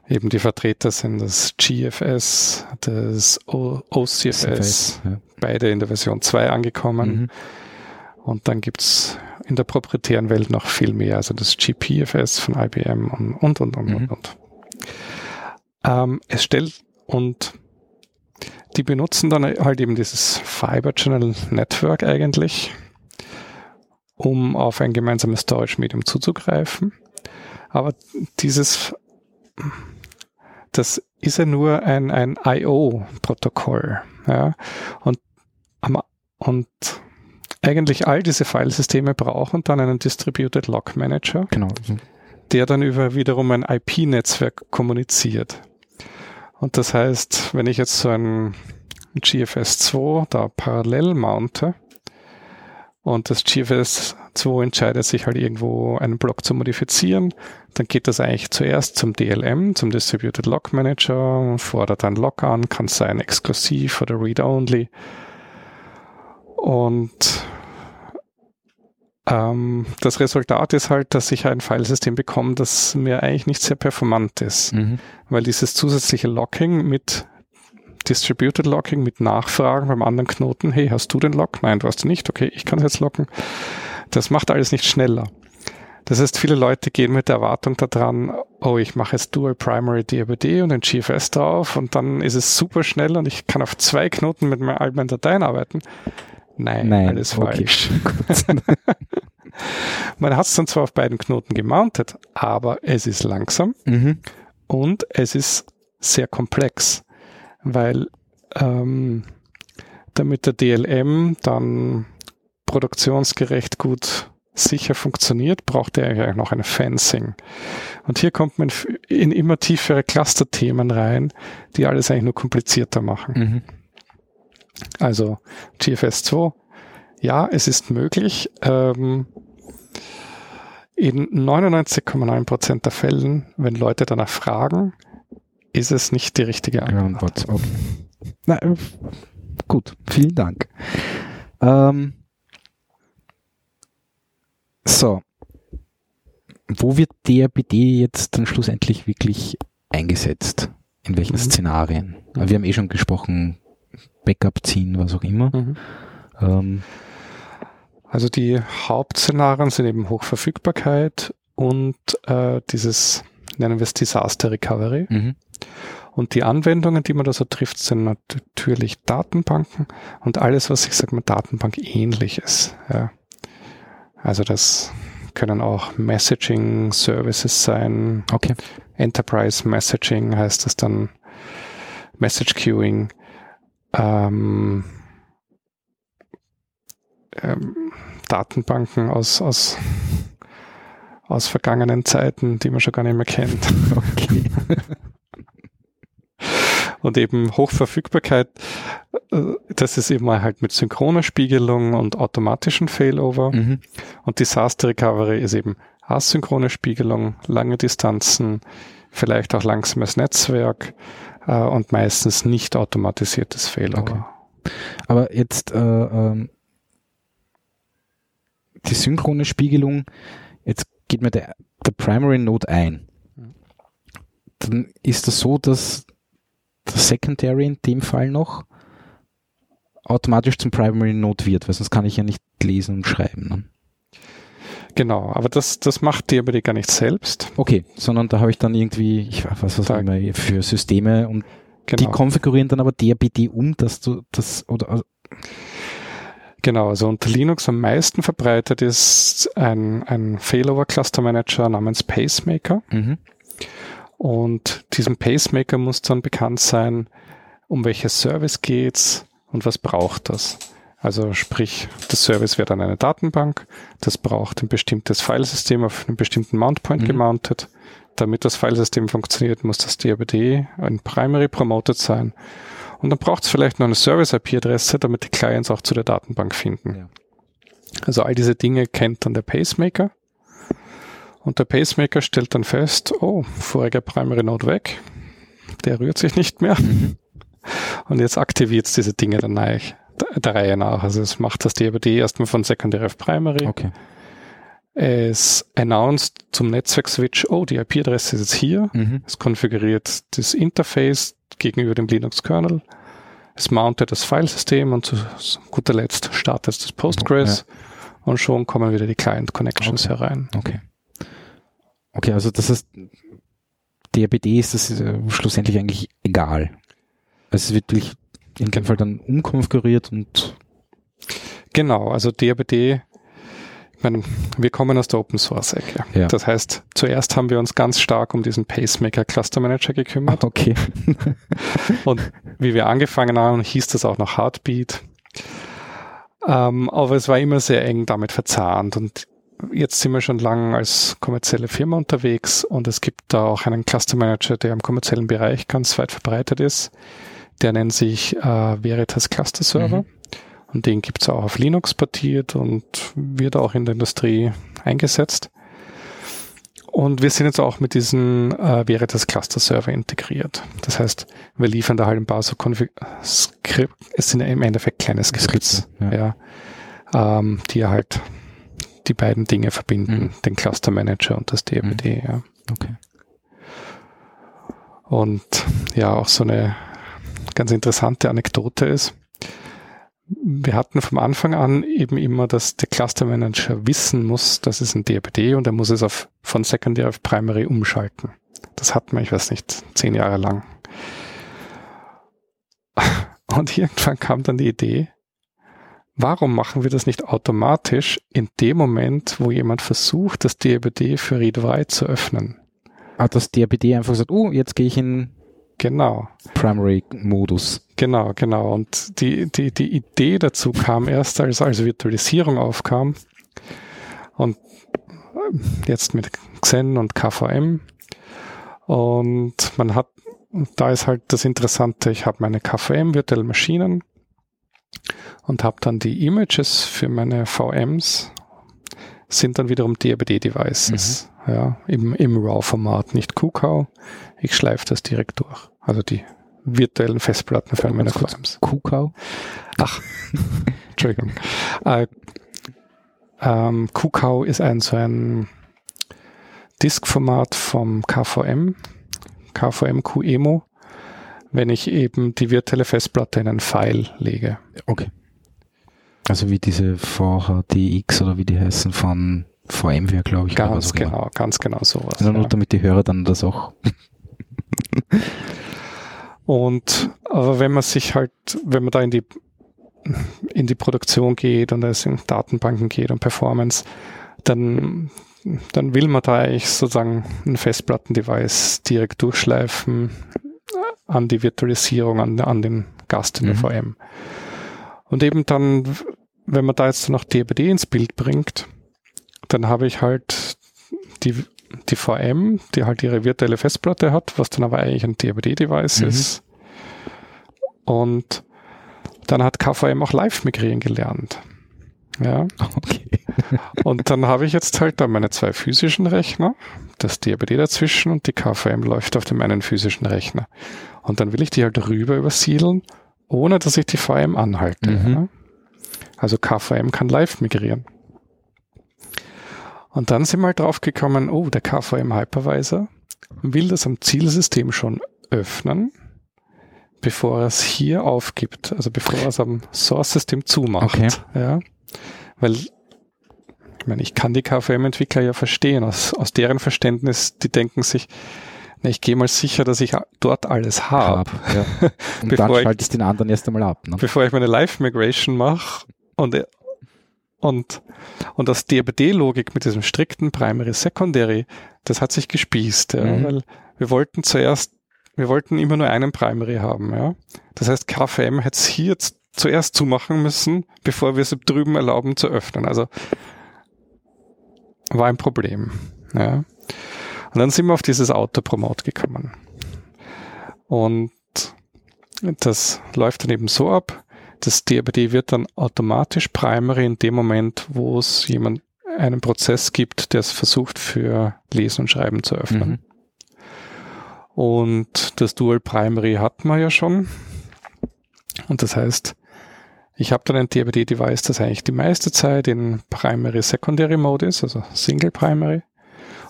Eben die Vertreter sind das GFS, das o OCFS, beide in der Version 2 angekommen. Mhm. Und dann gibt's in der proprietären Welt noch viel mehr, also das GPFS von IBM und, und, und, und, mhm. und. und. Ähm, es stellt und die benutzen dann halt eben dieses Fiber Channel Network eigentlich, um auf ein gemeinsames Storage Medium zuzugreifen. Aber dieses, das ist ja nur ein, ein IO-Protokoll. Ja? Und, und eigentlich all diese Filesysteme brauchen dann einen Distributed Log Manager, genau. der dann über wiederum ein IP-Netzwerk kommuniziert. Und das heißt, wenn ich jetzt so ein GFS 2 da parallel mounte und das GFS 2 entscheidet sich halt irgendwo einen Block zu modifizieren, dann geht das eigentlich zuerst zum DLM, zum Distributed Log Manager, fordert ein Log an, kann sein exklusiv oder read-only. Und ähm, das Resultat ist halt, dass ich ein Filesystem bekomme, das mir eigentlich nicht sehr performant ist, mhm. weil dieses zusätzliche Locking mit Distributed Locking mit Nachfragen beim anderen Knoten, hey, hast du den Lock? Nein, du hast ihn nicht. Okay, ich kann es jetzt locken. Das macht alles nicht schneller. Das heißt, viele Leute gehen mit der Erwartung daran, oh, ich mache jetzt Dual Primary DRBD und ein GFS drauf und dann ist es super schnell und ich kann auf zwei Knoten mit meinen Dateien arbeiten. Nein, Nein alles okay. falsch. *laughs* *laughs* Man hat es dann zwar auf beiden Knoten gemountet, aber es ist langsam mhm. und es ist sehr komplex, weil ähm, damit der DLM dann produktionsgerecht gut sicher funktioniert, braucht er ja noch ein Fencing. Und hier kommt man in immer tiefere Cluster-Themen rein, die alles eigentlich nur komplizierter machen. Mhm. Also GFS 2, ja, es ist möglich. Ähm, in 99,9% der Fällen, wenn Leute danach fragen, ist es nicht die richtige Antwort. Okay. Na, äh, gut, vielen Dank. Ähm, so. Wo wird DRBD jetzt dann schlussendlich wirklich eingesetzt? In welchen mhm. Szenarien? Wir haben eh schon gesprochen, Backup ziehen, was auch immer. Mhm. Ähm, also die Hauptszenarien sind eben Hochverfügbarkeit und äh, dieses, nennen wir es Disaster Recovery. Mhm. Und die Anwendungen, die man da so trifft, sind natürlich Datenbanken und alles, was ich sag mal Datenbank ähnlich ist. Ja. Also das können auch Messaging Services sein. Okay. Enterprise Messaging heißt das dann Message Queuing ähm, ähm, Datenbanken aus, aus, aus vergangenen Zeiten, die man schon gar nicht mehr kennt. *laughs* Okay. *laughs* und eben Hochverfügbarkeit, äh, das ist eben halt mit synchroner Spiegelung und automatischen Failover. Mhm. Und Disaster Recovery ist eben asynchrone Spiegelung, lange Distanzen, vielleicht auch langsames Netzwerk äh, und meistens nicht automatisiertes Failover. Okay. Aber jetzt äh, ähm, die synchrone Spiegelung, jetzt geht mir der, der Primary Node ein. Dann ist das so, dass der Secondary in dem Fall noch automatisch zum Primary Node wird, weil sonst kann ich ja nicht lesen und schreiben. Ne? Genau, aber das, das macht DRBD gar nicht selbst. Okay, sondern da habe ich dann irgendwie, ich weiß was immer, für Systeme und genau. die konfigurieren dann aber DRBD um, dass du das oder also Genau, also unter Linux am meisten verbreitet ist ein, ein Failover Cluster Manager namens Pacemaker. Mhm. Und diesem Pacemaker muss dann bekannt sein, um welches Service geht's und was braucht das. Also sprich, das Service wird an eine Datenbank, das braucht ein bestimmtes Filesystem auf einem bestimmten Mountpoint mhm. gemountet. Damit das Filesystem funktioniert, muss das DRBD ein Primary Promoted sein. Und dann braucht es vielleicht noch eine Service-IP-Adresse, damit die Clients auch zu der Datenbank finden. Ja. Also all diese Dinge kennt dann der Pacemaker. Und der Pacemaker stellt dann fest, oh, voriger Primary Node weg, der rührt sich nicht mehr. Mhm. Und jetzt aktiviert es diese Dinge dann der, der Reihe nach. Also es macht das DRBD erstmal von Secondary auf Primary. Okay. Es announced zum Netzwerk-Switch, oh, die IP-Adresse ist jetzt hier. Mhm. Es konfiguriert das Interface gegenüber dem Linux-Kernel. Es mountet das Filesystem und zu guter Letzt startet das Postgres und schon kommen wieder die Client-Connections Okay. herein. Okay. Okay, also das heißt, DRBD ist das äh, schlussendlich eigentlich egal. Also es wird durch in dem Fall dann umkonfiguriert und Genau, also DRBD, ich meine, wir kommen aus der Open Source Ecke. Ja. Das heißt, zuerst haben wir uns ganz stark um diesen Pacemaker Cluster Manager gekümmert okay. *laughs* und wie wir angefangen haben, hieß das auch noch Heartbeat. Ähm, aber es war immer sehr eng damit verzahnt und jetzt sind wir schon lange als kommerzielle Firma unterwegs und es gibt da auch einen Cluster Manager, der im kommerziellen Bereich ganz weit verbreitet ist. Der nennt sich äh, Veritas Cluster Server. Mhm. Und den gibt's auch auf Linux portiert und wird auch in der Industrie eingesetzt. Und wir sind jetzt auch mit diesen äh, Veritas Cluster Server integriert. Das heißt, wir liefern da halt ein paar so Config Skript, es sind ja im Endeffekt kleine Skripts, Skripte, ja. ähm, die halt die beiden Dinge verbinden, Mhm. den Cluster Manager und das DRBD, ja. Okay. Und ja, auch so eine ganz interessante Anekdote ist, wir hatten vom Anfang an eben immer, dass der Cluster Manager wissen muss, das ist ein DRBD und er muss es auf, von Secondary auf Primary umschalten. Das hatten wir, ich weiß nicht, zehn Jahre lang. *laughs* Und irgendwann kam dann die Idee, warum machen wir das nicht automatisch in dem Moment, wo jemand versucht, das DRBD für Read-Write zu öffnen? Hat das DRBD einfach gesagt, oh, jetzt gehe ich in Genau. Primary-Modus. Genau, genau. Und die, die, die Idee dazu kam erst, als, als Virtualisierung aufkam. Und ähm, jetzt mit Xen und KVM. Und man hat, da ist halt das Interessante, ich habe meine KVM Virtual Maschinen und habe dann die Images für meine VMs sind dann wiederum DRBD-Devices. Ja, im, im RAW-Format, nicht QCOW. Ich schleife das direkt durch. Also die virtuellen Festplatten für meine. VMs. QCOW. Ach, *laughs* Entschuldigung. Äh, ähm, QCOW ist ein so ein Diskformat vom KVM, KVM QEMO, wenn ich eben die virtuelle Festplatte in ein File lege. Okay. Also wie diese VHDX oder wie die heißen von VMware, glaube ich. Ganz genau, ganz genau sowas. Also nur ja. damit die Hörer dann das auch. *laughs* Und aber wenn man sich halt, wenn man da in die in die Produktion geht und es in Datenbanken geht und Performance, dann dann will man da eigentlich sozusagen ein Festplattendevice direkt durchschleifen an die Virtualisierung, an, an den Gast in der Mhm. VM. Und eben dann, wenn man da jetzt noch DRBD ins Bild bringt, dann habe ich halt die, die VM, die halt ihre virtuelle Festplatte hat, was dann aber eigentlich ein DRBD-Device Mhm. ist. Und dann hat KVM auch live migrieren gelernt. Ja. Okay. *laughs* Und dann habe ich jetzt halt da meine zwei physischen Rechner, das DRBD dazwischen und die KVM läuft auf dem einen physischen Rechner. Und dann will ich die halt rüber übersiedeln, ohne dass ich die VM anhalte. Mhm. Ja. Also KVM kann live migrieren. Und dann sind wir halt drauf gekommen, oh, der KVM Hypervisor will das am Zielsystem schon öffnen, bevor er es hier aufgibt, also bevor er es am Source-System zumacht. Okay. Ja. Weil, ich meine, ich kann die KVM-Entwickler ja verstehen, aus, aus deren Verständnis, die denken sich, na, ich gehe mal sicher, dass ich dort alles habe, Hab, ja. *laughs* Und Bevor dann ich- schalte ich den anderen erst einmal ab. Ne? bevor ich meine Live-Migration mache und, und, und das DRBD-Logik mit diesem strikten Primary-Secondary, das hat sich gespießt, ja, Mhm. weil wir wollten zuerst, wir wollten immer nur einen Primary haben, ja. Das heißt, KVM hätte es hier jetzt zuerst zumachen müssen, bevor wir es drüben erlauben zu öffnen. Also war ein Problem, ja. Und dann sind wir auf dieses Auto-Promote gekommen. Und das läuft dann eben so ab, das DRBD wird dann automatisch Primary in dem Moment, wo es jemand einen Prozess gibt, der es versucht für Lesen und Schreiben zu öffnen. Mhm. Und das Dual Primary hat man ja schon. Und das heißt, ich habe dann ein DABD-Device, das eigentlich die meiste Zeit in Primary Secondary Mode ist, also Single Primary.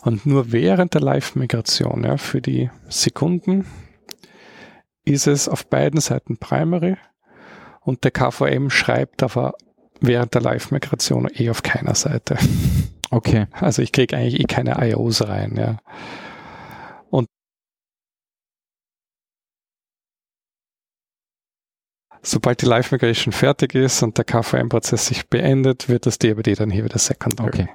Und nur während der Live-Migration, ja, für die Sekunden, ist es auf beiden Seiten Primary. Und der KVM schreibt aber während der Live-Migration eh auf keiner Seite. Okay. Also ich kriege eigentlich eh keine IOs rein, ja. Und sobald die Live-Migration fertig ist und der KVM-Prozess sich beendet, wird das DABD dann hier wieder Secondary. Okay.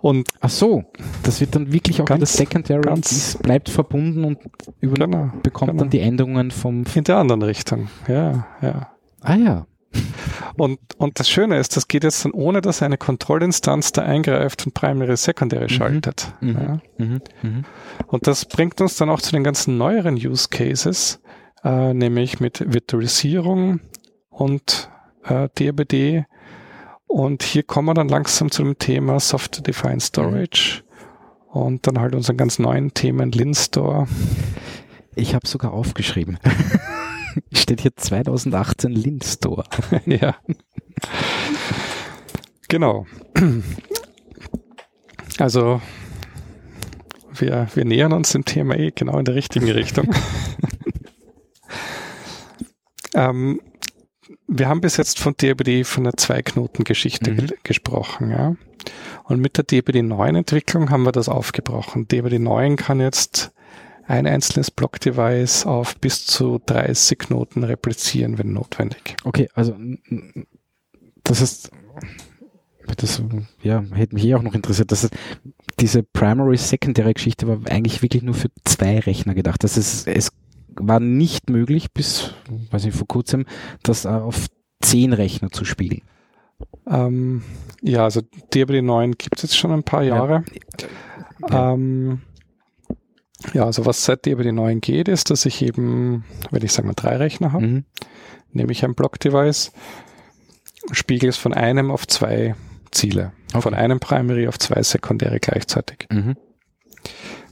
Und Ach so, das wird dann wirklich auch Ganz- Secondary, ganz- bleibt verbunden und Genau, bekommt genau. dann die Endungen vom... in der anderen Richtung, ja, ja. Ah ja, Und, und das Schöne ist, das geht jetzt dann ohne, dass eine Kontrollinstanz da eingreift und Primary Secondary schaltet. Mhm. Ja. Mhm. Mhm. Und das bringt uns dann auch zu den ganzen neueren Use Cases, äh, nämlich mit Virtualisierung und äh, DABD. Und hier kommen wir dann langsam zu dem Thema Software Defined Storage und dann halt unseren ganz neuen Themen Linstore. Ich habe sogar aufgeschrieben. *laughs* Steht hier 2018 Lindstore. *laughs* ja. Genau. Also wir, wir nähern uns dem Thema eh genau in der richtigen Richtung. *laughs* ähm, wir haben bis jetzt von DBD von einer Zwei-Knoten-Geschichte Mhm. ge gesprochen, ja. Und mit der DBD 9 Entwicklung haben wir das aufgebrochen. DBD 9 kann jetzt ein einzelnes Block-Device auf bis zu 30 Knoten replizieren, wenn notwendig. Okay, also das ist das ja, hätte mich eh auch noch interessiert. Das ist, diese Primary Secondary Geschichte war eigentlich wirklich nur für zwei Rechner gedacht. Das ist, es war nicht möglich bis, weiß nicht, vor kurzem, das äh, auf zehn Rechner zu spielen. Ähm, ja, also DBD 9 gibt es jetzt schon ein paar Ja. Jahre. Ja. Ähm, ja, also was seit DBD 9 geht, ist, dass ich eben, wenn ich sagen wir drei Rechner habe, Mhm. nehme ich ein Block-Device, spiegel es von einem auf zwei Ziele. Okay. Von einem Primary auf zwei Sekundäre gleichzeitig. Mhm.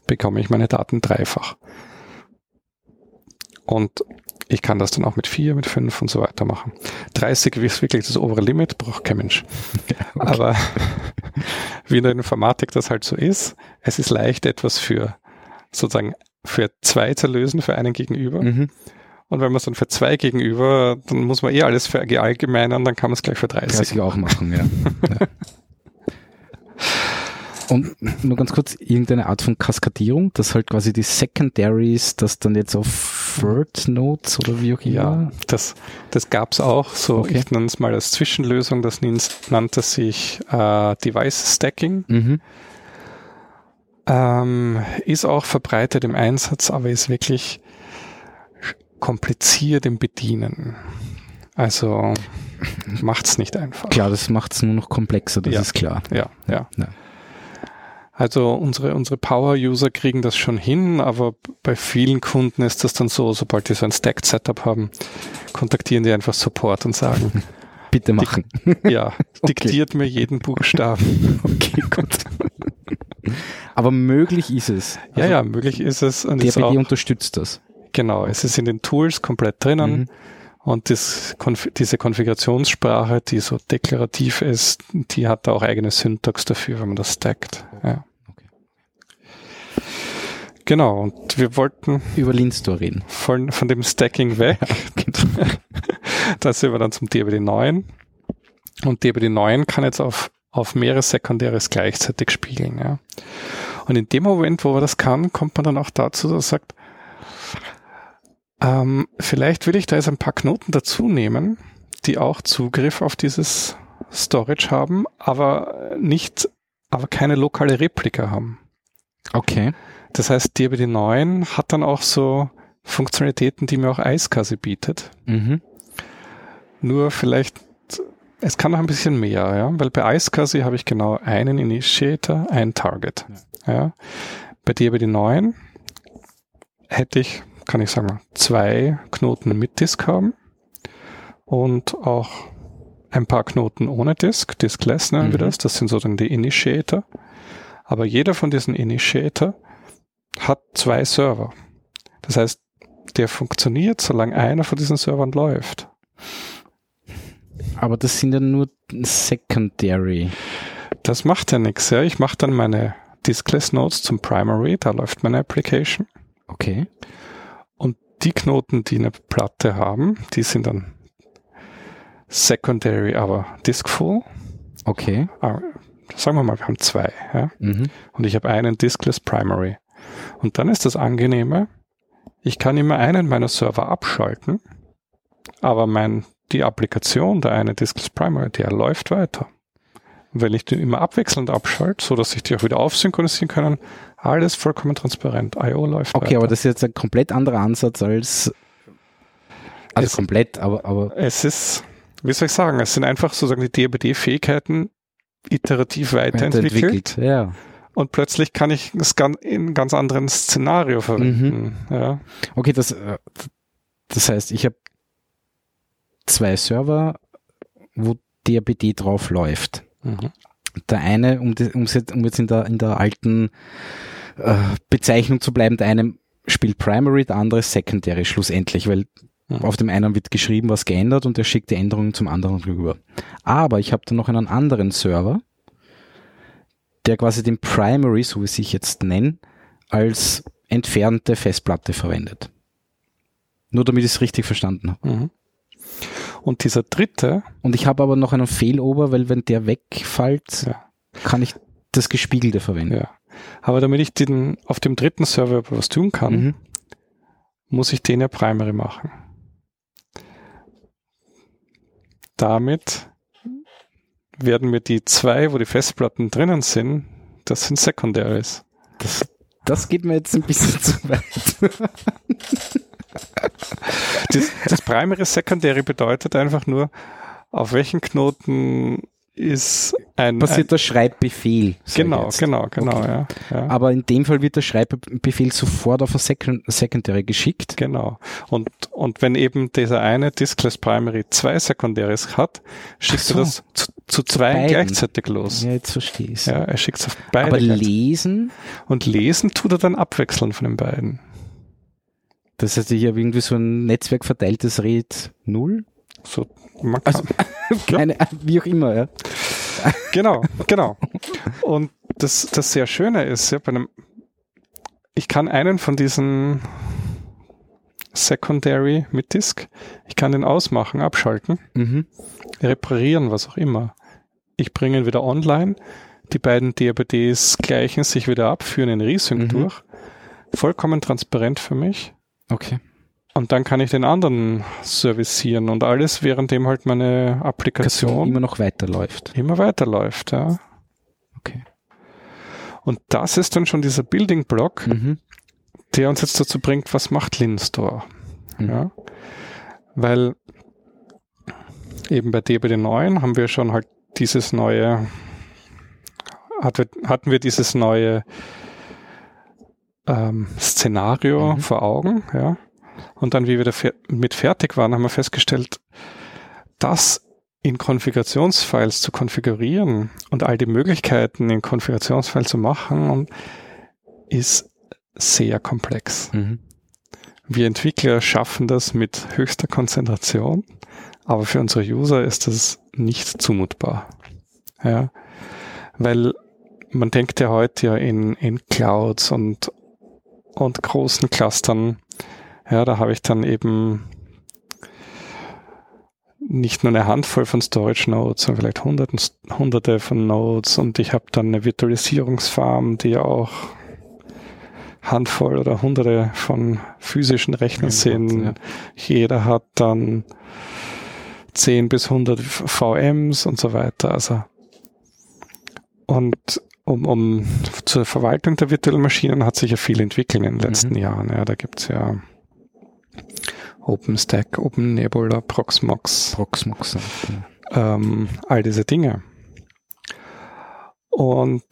Bekomme ich meine Daten dreifach. Und ich kann das dann auch mit vier, mit fünf und so weiter machen. 30 ist wirklich das obere Limit, braucht kein Mensch. *laughs* Aber *laughs* wie in der Informatik das halt so ist, es ist leicht, etwas für sozusagen für zwei zu lösen, für einen gegenüber. Mhm. Und wenn man es dann für zwei gegenüber, dann muss man eh alles verallgemeinern, dann kann man es gleich für 30. 30 auch machen, ja. *laughs* ja. Und nur ganz kurz, irgendeine Art von Kaskadierung, dass halt quasi die Secondaries, das dann jetzt auf Third Nodes oder wie auch immer. Ja, das, das gab es auch. So, Okay. ich nenne es mal als Zwischenlösung. Das nannte- sich äh, Device Stacking. Mhm. Ähm, ist auch verbreitet im Einsatz, aber ist wirklich kompliziert im Bedienen. Also *laughs* macht's nicht einfach. Klar, das macht es nur noch komplexer, das Ja. ist klar. Ja, ja. Ja. Also unsere, unsere Power-User kriegen das schon hin, aber bei vielen Kunden ist das dann so, sobald die so ein Stacked-Setup haben, kontaktieren die einfach Support und sagen, *laughs* Bitte machen. *laughs* ja, *laughs* diktiert mir jeden Buchstaben. Okay, gut. Aber möglich ist es. Ja, ja, möglich ist es. Und DRBD auch, unterstützt das. genau, es ist in den Tools komplett drinnen. Mhm. Und das, Konf diese Konfigurationssprache, die so deklarativ ist, die hat da auch eigene Syntax dafür, wenn man das stackt. Ja. Genau, und wir wollten Über Linstore reden. von, von dem Stacking weg. *laughs* da sind wir dann zum DBD 9. Und DBD 9 kann jetzt auf, auf mehrere Sekundäres gleichzeitig spiegeln. Ja. Und in dem Moment, wo man das kann, kommt man dann auch dazu, dass man sagt, ähm, vielleicht will ich da jetzt ein paar Knoten dazu nehmen, die auch Zugriff auf dieses Storage haben, aber nicht, aber keine lokale Replika haben. Okay. Das heißt, DBD 9 hat dann auch so Funktionalitäten, die mir auch iSCSI bietet. Mhm. Nur vielleicht, es kann noch ein bisschen mehr, ja, weil bei iSCSI habe ich genau einen Initiator, ein Target. Ja. Bei DBD 9 hätte ich, kann ich sagen, zwei Knoten mit Disk haben und auch ein paar Knoten ohne Disk, Diskless nennen wir Mhm. das, das sind sozusagen die Initiator. Aber jeder von diesen Initiator hat zwei Server. Das heißt, der funktioniert, solange einer von diesen Servern läuft. Aber das sind ja nur Secondary. Das macht ja nichts. Ja. Ich mache dann meine Diskless Nodes zum Primary, da läuft meine Application. Okay. Und die Knoten, die eine Platte haben, die sind dann Secondary, aber Diskful. Okay. Ah, sagen wir mal, wir haben zwei. Ja? Mhm. Und ich habe einen Diskless Primary. Und dann ist das Angenehme, ich kann immer einen meiner Server abschalten, aber mein, die Applikation, der eine Diskless Primary, der läuft weiter. Und wenn ich den immer abwechselnd abschalte, so dass sich die auch wieder aufsynchronisieren können, alles vollkommen transparent. I.O. läuft Okay, weiter. aber das ist jetzt ein komplett anderer Ansatz als also Es- komplett, aber aber Es ist, wie soll ich sagen, es sind einfach sozusagen die DBD-Fähigkeiten iterativ weiterentwickelt, weiterentwickelt. Ja. Und plötzlich kann ich es in einem ganz anderen Szenario verwenden. Ja. Okay, das äh, das heißt, ich habe zwei Server, wo DRBD drauf läuft. Mhm. Der eine, um, die, um, jetzt, um jetzt in der, in der alten äh, Bezeichnung zu bleiben, der eine spielt Primary, der andere Secondary schlussendlich, weil Mhm. auf dem einen wird geschrieben, was geändert und der schickt die Änderungen zum anderen rüber. Aber ich habe dann noch einen anderen Server, der quasi den Primary, so wie sie ich jetzt nennen, als entfernte Festplatte verwendet. Nur damit ich es richtig verstanden habe. Mhm. Und dieser dritte, Und ich habe aber noch einen Failover, weil wenn der wegfällt, Ja. kann ich das Gespiegelte verwenden. ja. Aber damit ich den auf dem dritten Server was tun kann, Mhm. muss ich den ja Primary machen. Damit werden mir die zwei, wo die Festplatten drinnen sind, das sind Secondaries. Das, das geht mir jetzt ein bisschen zu weit. Das, das Primary Secondary bedeutet einfach nur, auf welchen Knoten ist ein, Passiert der Schreibbefehl. ein sag ich genau, jetzt. genau, genau, Okay. ja, ja. Aber in dem Fall wird der Schreibbefehl sofort auf ein Second, Secondary geschickt. Genau. Und, und wenn eben dieser eine Diskless Primary zwei Secondaries hat, schickt so. er das zu, zu zwei gleichzeitig los. Ja, jetzt verstehe ich Ja, er schickt es auf beide. Aber lesen, und lesen tut er dann abwechseln von den beiden. das heißt, ich habe irgendwie so ein Netzwerk verteiltes RAID 0. So, man kann, Also- *laughs* Keine, wie auch immer, ja. *laughs* genau, genau. Und das, das sehr Schöne ist, ja, bei einem, ich kann einen von diesen Secondary mit Disk, ich kann den ausmachen, abschalten. Mhm. reparieren, was auch immer. Ich bringe ihn wieder online. Die beiden DRBDs gleichen sich wieder ab, führen den Resync Mhm. durch. Vollkommen transparent für mich. Okay. Und dann kann ich den anderen servicieren und alles, währenddem halt meine Applikation immer noch weiterläuft. immer weiterläuft. Ja. Okay. Und das ist dann schon dieser Building Block, Mhm. der uns jetzt dazu bringt, was macht Linstore? Mhm. Ja. Weil eben bei DBD9 haben wir schon halt dieses neue, hatte, hatten wir dieses neue ähm, Szenario Mhm. vor Augen, ja. Und dann, wie wir da fer mit fertig waren, haben wir festgestellt, das in Konfigurationsfiles zu konfigurieren und all die Möglichkeiten in Konfigurationsfiles zu machen ist sehr komplex. Mhm. Wir Entwickler schaffen das mit höchster Konzentration, aber für unsere User ist das nicht zumutbar. Ja, weil man denkt ja heute ja in, in Clouds und, und großen Clustern. Ja, da habe ich dann eben nicht nur eine Handvoll von Storage Nodes, sondern vielleicht hunderten, hunderte von Nodes und ich habe dann eine Virtualisierungsfarm, die ja auch Handvoll oder hunderte von physischen Rechnern sind. Ja. Jeder hat dann 10 bis 100 VMs und so weiter. Also und um, um zur Verwaltung der virtuellen Maschinen hat sich ja viel entwickelt in den letzten Mhm. Jahren. Ja, da gibt's ja OpenStack, OpenNebula, Proxmox, Proxmox. Ja. ähm, all diese Dinge. Und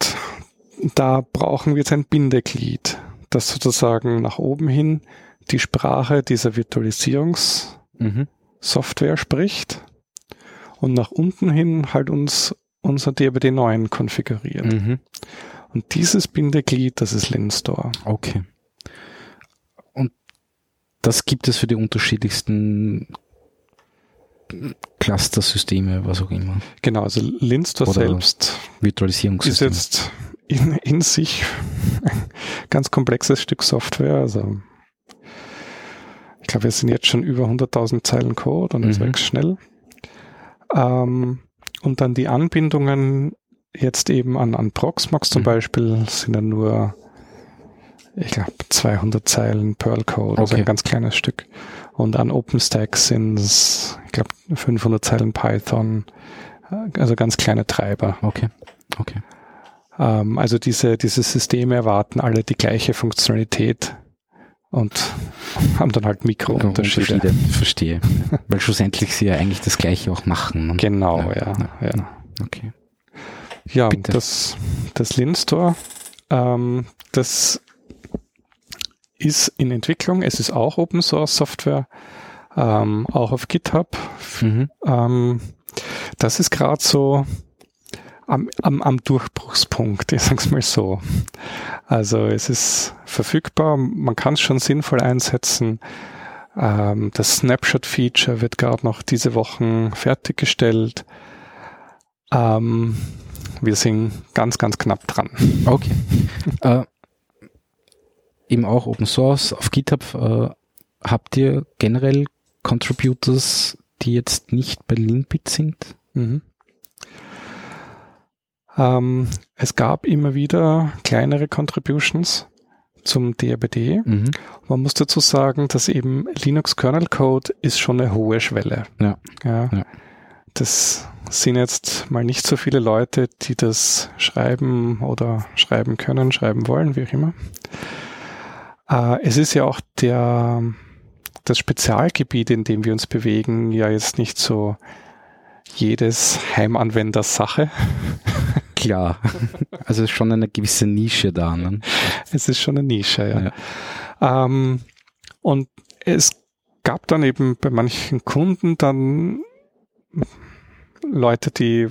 da brauchen wir jetzt ein Bindeglied, das sozusagen nach oben hin die Sprache dieser Virtualisierungssoftware Mhm. spricht und nach unten hin halt uns unser DBD9 konfiguriert. Mhm. Und dieses Bindeglied, das ist Linstore. Okay. Das gibt es für die unterschiedlichsten Cluster-Systeme, was auch immer. Genau, also Linster selbst Virtualisierungssystem. ist jetzt in, in sich ein ganz komplexes Stück Software. Also ich glaube, wir sind jetzt schon über 100.000 Zeilen Code und es Mhm. wächst schnell. Ähm, und dann die Anbindungen jetzt eben an, an Proxmox zum Mhm. Beispiel sind dann nur, ich glaube, 200 Zeilen Perl Code, also Okay. ein ganz kleines Stück. Und an OpenStack sind es, ich glaube, 500 Zeilen Python, äh, also ganz kleine Treiber. Okay, okay. Ähm, also diese, diese Systeme erwarten alle die gleiche Funktionalität und *laughs* haben dann halt Mikrounterschiede. Unterschiede, verstehe. *laughs* Weil schlussendlich sie ja eigentlich das Gleiche auch machen. ne? Genau, Ja, ja. ja. ja. Okay. Ja, Bitte. das, das Linstore, ähm, das ist in Entwicklung. Es ist auch Open Source Software, ähm, auch auf GitHub. Mhm. Ähm, das ist gerade so am, am, am Durchbruchspunkt, ich sag's mal so. Also es ist verfügbar, man kann es schon sinnvoll einsetzen. Ähm, das Snapshot-Feature wird gerade noch diese Wochen fertiggestellt. Ähm, wir sind ganz, ganz knapp dran. Okay. äh, eben auch Open Source auf GitHub. Äh, habt ihr generell Contributors, die jetzt nicht bei Linkbit sind? Mhm. Ähm, es gab immer wieder kleinere Contributions zum DRBD. Mhm. Man muss dazu sagen, dass eben Linux Kernel Code ist schon eine hohe Schwelle. Ja. Ja. Ja. Das sind jetzt mal nicht so viele Leute, die das schreiben oder schreiben können, schreiben wollen, wie auch immer. Äh, es ist ja auch der, das Spezialgebiet, in dem wir uns bewegen, ja jetzt nicht so jedes Heimanwenders Sache. *laughs* Klar. Also ist schon eine gewisse Nische da. Ne? Es ist schon eine Nische, ja. Ähm, und es gab dann eben bei manchen Kunden dann Leute, die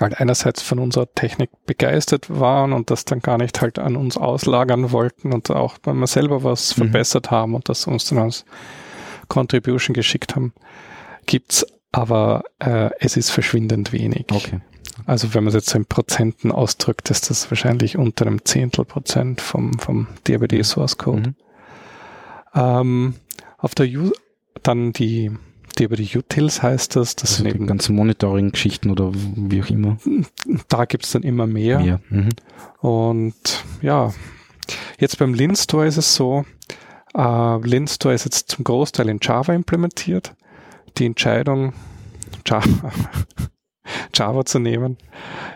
halt einerseits von unserer Technik begeistert waren und das dann gar nicht halt an uns auslagern wollten und auch wenn wir selber was Mhm. verbessert haben und das uns dann als Contribution geschickt haben, gibt's aber äh, es ist verschwindend wenig. Okay. Also wenn man es jetzt so in Prozenten ausdrückt, ist das wahrscheinlich unter einem Zehntel Prozent vom, vom DRBD Source Code. Mhm. Ähm, auf der U dann die DRBD Utils heißt das, das Also sind die eben, ganzen Monitoring-Geschichten oder wie auch immer. da gibt's dann immer mehr. Mehr. Mhm. Und ja, jetzt beim Linstore ist es so, äh, Linstore ist jetzt zum Großteil in Java implementiert. Die Entscheidung, Java, *laughs* Java zu nehmen.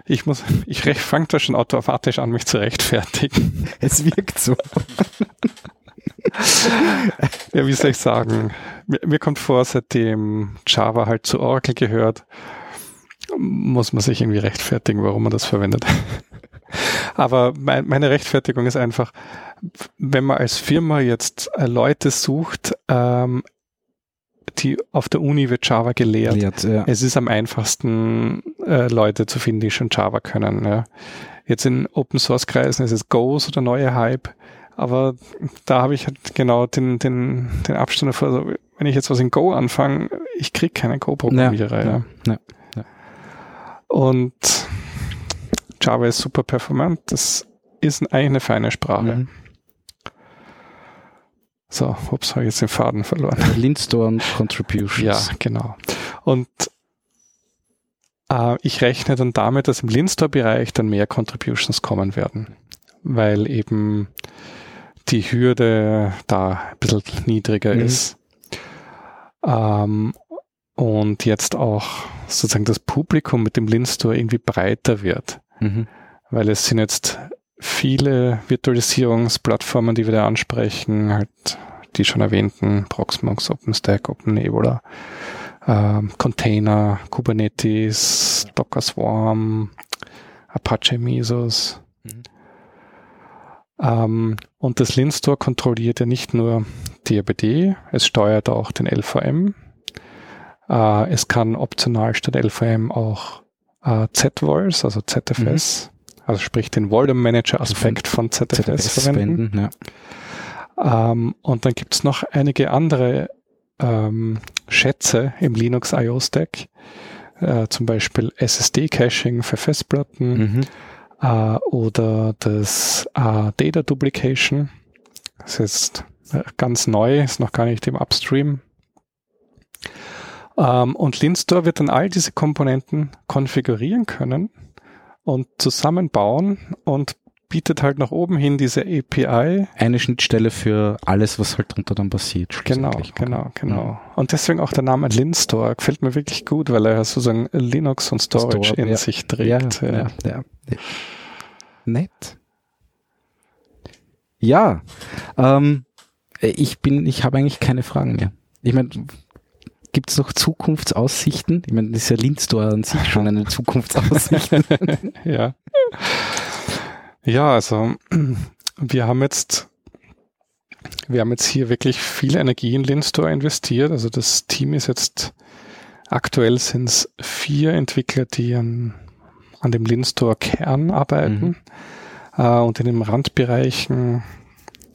Ich muss, ich fange da schon automatisch an, mich zu rechtfertigen. Es wirkt so. *laughs* Ja, wie soll ich sagen? Mir, mir kommt vor, seitdem Java halt zu Oracle gehört, muss man sich irgendwie rechtfertigen, warum man das verwendet. *laughs* Aber mein, meine Rechtfertigung ist einfach, wenn man als Firma jetzt äh, Leute sucht, ähm, die auf der Uni wird Java gelehrt. Lehrt, ja. Es ist am einfachsten, äh, Leute zu finden, die schon Java können. Ja. Jetzt in Open Source Kreisen ist es Go so der neue Hype, aber da habe ich halt genau den, den, den Abstand davor. Also, wenn ich jetzt was in Go anfange, ich kriege keine Go-Programmierer. Ja, ja, ja. Und Java ist super performant. Das ist eigentlich eine feine Sprache. Mhm. So, ups, habe ich jetzt den Faden verloren. Linstore und Contributions. Ja, genau. Und äh, ich rechne dann damit, dass im Linstore-Bereich dann mehr Contributions kommen werden, weil eben die Hürde da ein bisschen niedriger Mhm. ist. Ähm, und jetzt auch sozusagen das Publikum mit dem Linstore irgendwie breiter wird, Mhm. weil es sind jetzt viele Virtualisierungsplattformen, die wir da ansprechen, halt die schon erwähnten Proxmox, OpenStack, OpenEvola, ähm, Container, Kubernetes, Docker Swarm, Apache Mesos. Mhm. Ähm, und das Linstore kontrolliert ja nicht nur DRBD, es steuert auch den LVM. Äh, es kann optional statt LVM auch äh, ZVols, also ZFS, also sprich den Volume Manager Aspekt von ZFS, ZFS verwenden. verwenden. Ja. Ähm, und dann gibt es noch einige andere ähm, Schätze im Linux IO Stack, äh, zum Beispiel SSD-Caching für Festplatten mhm. Äh, oder das äh, Data Duplication. Das ist äh, ganz neu, ist noch gar nicht im Upstream. Ähm, und Linstore wird dann all diese Komponenten konfigurieren können und zusammenbauen und bietet halt nach oben hin diese API. Eine Schnittstelle für alles, was halt drunter dann passiert. Genau, genau, genau. Mhm. Und deswegen auch der Name Linstore gefällt mir wirklich gut, weil er sozusagen Linux und Storage Store, in ja. sich trägt. Ja, ja. ja, ja. Nett. Ja, ähm, ich bin, ich habe eigentlich keine Fragen mehr. Ich meine, gibt es noch Zukunftsaussichten? Ich meine, das ist ja Linstore an sich schon eine *laughs* Zukunftsaussicht. *laughs* ja. Ja, also *clears throat* wir haben jetzt wir haben jetzt hier wirklich viel Energie in Linstore investiert. Also das Team ist jetzt aktuell sind es vier Entwickler, die an, an dem Linstore Kern arbeiten mhm. äh, und in den Randbereichen,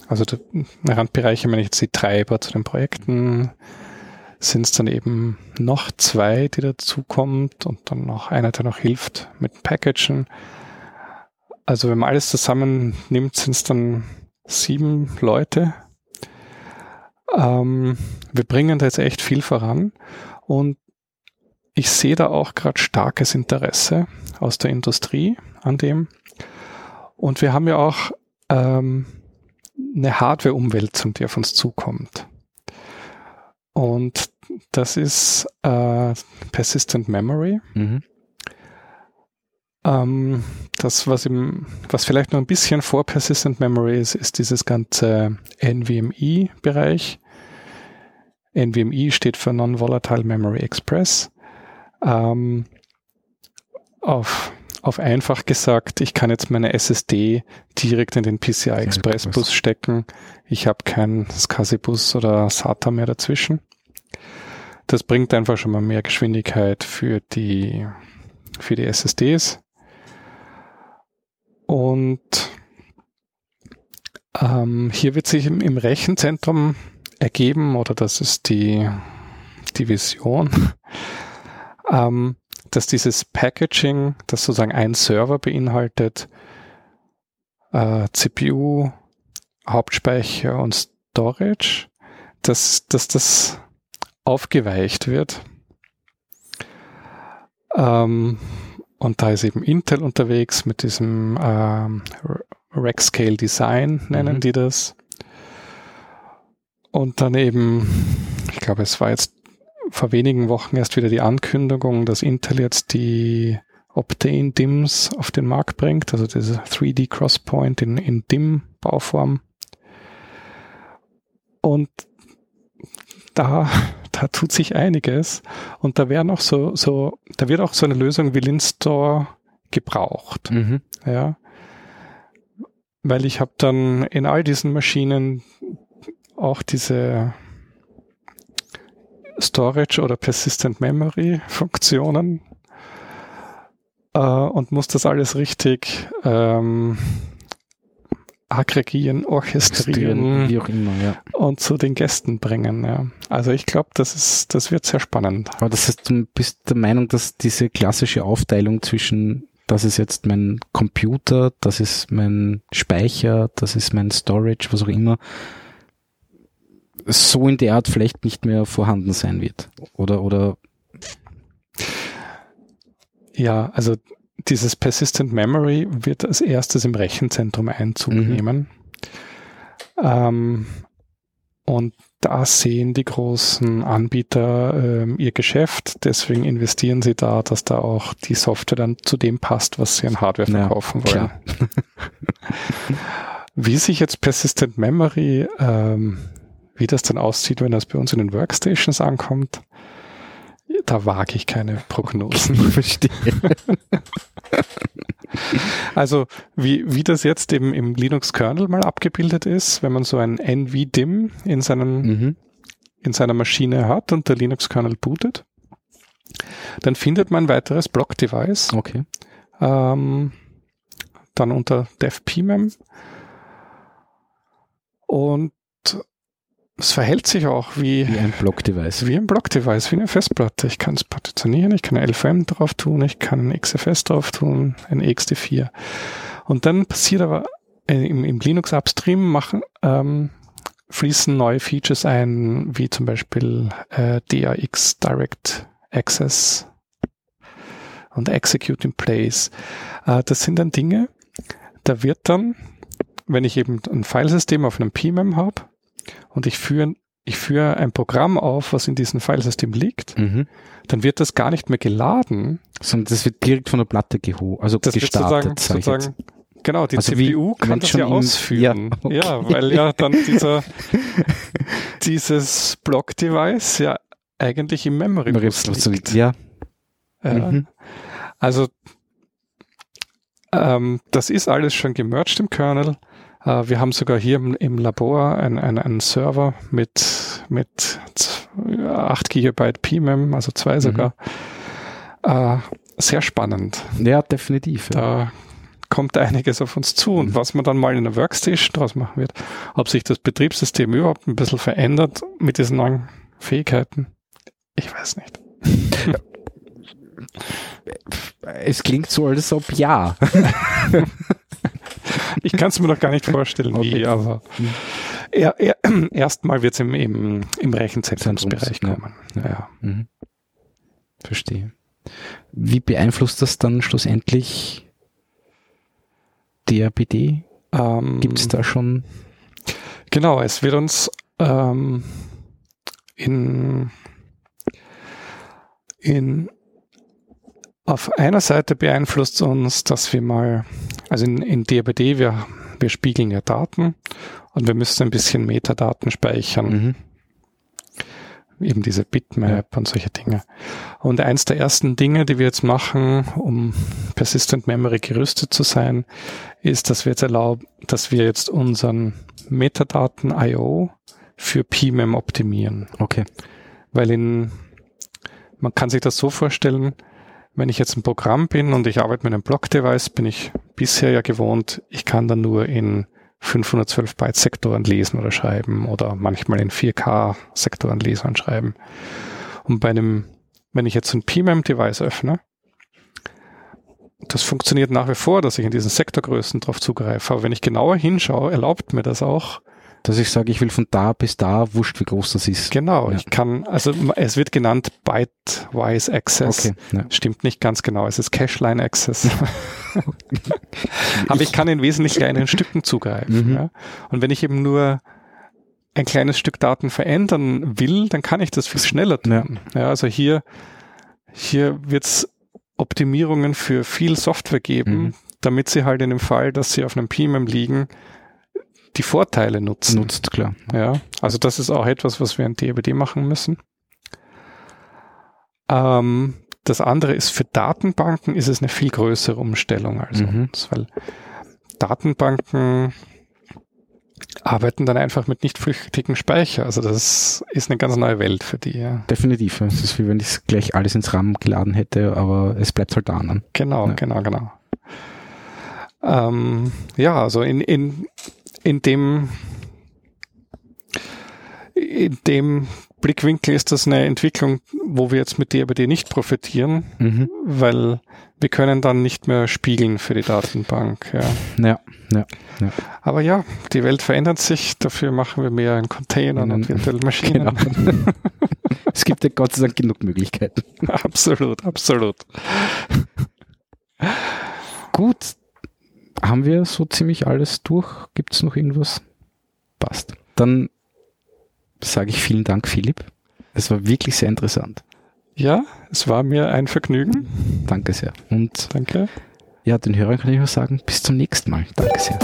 also die Randbereiche, wenn ich jetzt die Treiber zu den Projekten, sind es dann eben noch zwei, die dazukommt und dann noch einer, der noch hilft mit Packagen. Also wenn man alles zusammennimmt, sind es dann sieben Leute. Ähm, wir bringen da jetzt echt viel voran und ich sehe da auch gerade starkes Interesse aus der Industrie an dem. Und wir haben ja auch ähm, eine Hardware-Umwälzung, die auf uns zukommt. Und das ist äh, Persistent Memory. Mhm. Ähm, das, was, im, was vielleicht noch ein bisschen vor Persistent Memory ist, ist dieses ganze NVMe-Bereich. NVMe steht für Non-Volatile Memory Express. Ähm, auf, auf einfach gesagt, ich kann jetzt meine SSD direkt in den PCI Express Bus stecken. Ich habe keinen SCSI Bus oder SATA mehr dazwischen. Das bringt einfach schon mal mehr Geschwindigkeit für die, für die SSDs. Und ähm, hier wird sich im, im, Rechenzentrum ergeben, oder das ist die, die Vision, *laughs* ähm, dass dieses Packaging, das sozusagen ein Server beinhaltet, äh, CPU, Hauptspeicher und Storage, dass, dass das aufgeweicht wird. Ähm, und da ist eben Intel unterwegs mit diesem ähm, Rack Scale Design, nennen mhm. die das. Und dann eben, ich glaube, es war jetzt vor wenigen Wochen erst wieder die Ankündigung, dass Intel jetzt die Optane DIMMs auf den Markt bringt, also diese 3D Crosspoint in, in DIMM-Bauform. Und da da tut sich einiges und da werden auch so, so, da wird auch so eine Lösung wie Linstore gebraucht. Mhm. Ja. Weil ich habe dann in all diesen Maschinen auch diese Storage oder Persistent Memory Funktionen äh, und muss das alles richtig ähm, aggregieren, orchestrieren wie auch immer, ja. und zu den Gästen bringen. Ja. Also ich glaube, das ist, das wird sehr spannend. Aber das heißt, du bist der Meinung, dass diese klassische Aufteilung zwischen das ist jetzt mein Computer, das ist mein Speicher, das ist mein Storage, was auch immer, so in der Art vielleicht nicht mehr vorhanden sein wird. Oder, oder? Ja, also dieses Persistent Memory wird als erstes im Rechenzentrum Einzug mhm. nehmen. Ähm, und da sehen die großen Anbieter ähm, ihr Geschäft, deswegen investieren sie da, dass da auch die Software dann zu dem passt, was sie an Hardware verkaufen ja, wollen. *laughs* wie sich jetzt Persistent Memory, ähm, wie das dann aussieht, wenn das bei uns in den Workstations ankommt, da wage ich keine Prognosen. *laughs* Verstehe. also wie, wie das jetzt eben im Linux-Kernel mal abgebildet ist, wenn man so ein NVDIM in, mhm. in seiner Maschine hat und der Linux-Kernel bootet, dann findet man ein weiteres Block-Device. Okay. Ähm, dann unter devpmem. Und es verhält sich auch wie, Wie ein Block-Device. wie ein Block-Device, wie eine Festplatte. Ich kann es partitionieren, ich kann ein LVM drauf tun, ich kann ein XFS drauf tun, ein XT4. Und dann passiert aber äh, im, im Linux-Upstream machen, ähm, fließen neue Features ein, wie zum Beispiel äh, DAX Direct Access und Execute in Place. Äh, das sind dann Dinge, da wird dann, wenn ich eben ein Filesystem auf einem PMEM habe und ich führe ich führe ein Programm auf, was in diesem Filesystem liegt, Mhm. dann wird das gar nicht mehr geladen. Sondern das wird direkt von der Platte geho also Das gestartet. sozusagen, sozusagen genau, die Also wie- CPU kann das ja ausführen. ja, okay. ja, weil ja dann *laughs* dieser, dieses Block-Device ja eigentlich im Memory Bus Bus liegt. Ja, Ja. Mhm. Also ähm, das ist alles schon gemerged im Kernel. Äh, wir haben sogar hier im, im Labor einen ein, einen Server mit, mit z- 8 GB PMEM, also zwei sogar. Äh, sehr spannend. ja, definitiv. Ja. Da kommt einiges auf uns zu und Mhm. was man dann mal in der Workstation draus machen wird, ob sich das Betriebssystem überhaupt ein bisschen verändert mit diesen neuen Fähigkeiten, ich weiß nicht. *laughs* Es klingt so, als ob ja. *laughs* Ich kann es mir noch gar nicht vorstellen, wie, Okay. aber Mhm. er, er, *clears throat* erstmal wird es im, im, im Rechenzentrumsbereich Zentrums, ja. kommen. Ja. Mhm. Verstehe. Wie beeinflusst das dann schlussendlich DRBD? Ähm, Gibt es da schon? Genau, es wird uns ähm, in, in auf einer Seite beeinflusst uns, dass wir mal, also in, in DRBD, wir, wir spiegeln ja Daten und wir müssen ein bisschen Metadaten speichern, Mhm. eben diese Bitmap und solche Dinge. Und eins der ersten Dinge, die wir jetzt machen, um Persistent Memory gerüstet zu sein, ist, dass wir jetzt erlauben, dass wir jetzt unseren Metadaten IO für PMEM optimieren. Okay. Weil in, man kann sich das so vorstellen, wenn ich jetzt ein Programm bin und ich arbeite mit einem Block-Device, bin ich bisher ja gewohnt, ich kann dann nur in 512 Byte Sektoren lesen oder schreiben oder manchmal in 4K Sektoren lesen und schreiben. Und bei einem, wenn ich jetzt ein PMEM-Device öffne, das funktioniert nach wie vor, dass ich in diesen Sektorgrößen drauf zugreife. Aber wenn ich genauer hinschaue, erlaubt mir das auch, Dass ich sage, ich will von da bis da, wurscht, wie groß das ist. Genau, Ja. ich kann, also es wird genannt Byte-wise Access. Okay. Ja. Stimmt nicht ganz genau, es ist Cache-Line Access. *laughs* Aber ich kann in wesentlich kleineren Stücken zugreifen. Mhm. Ja. Und wenn ich eben nur ein kleines Stück Daten verändern will, dann kann ich das viel schneller tun. Ja, also hier, hier wird es Optimierungen für viel Software geben, Mhm. damit sie halt in dem Fall, dass sie auf einem PMM liegen, die Vorteile nutzen. Nutzt, klar. Ja, also das ist auch etwas, was wir in DRBD machen müssen. Ähm, das andere ist für Datenbanken ist es eine viel größere Umstellung als Mhm. uns, weil Datenbanken arbeiten dann einfach mit nicht flüchtigen Speicher. Also das ist eine ganz neue Welt für die. Ja. Definitiv. Es ist wie wenn ich gleich alles ins RAM geladen hätte, aber es bleibt halt da. Ne? Genau, Ja. genau, genau. Ähm, ja, also in, in, in dem in dem Blickwinkel ist das eine Entwicklung, wo wir jetzt mit DRBD nicht profitieren, Mhm. weil wir können dann nicht mehr spiegeln für die Datenbank. Ja. Ja, ja. Aber ja, die Welt verändert sich, dafür machen wir mehr in Containern und Mhm. virtuellen Maschinen. Genau. *laughs* es gibt ja Gott sei Dank genug Möglichkeiten. absolut, absolut. Gut haben wir so ziemlich alles durch? Gibt es noch irgendwas? Passt. Dann sage ich vielen Dank, Philipp. Es war wirklich sehr interessant. Ja, es war mir ein Vergnügen. Danke sehr. Und Danke. Ja, den Hörern kann ich nur sagen, bis zum nächsten Mal. Danke sehr.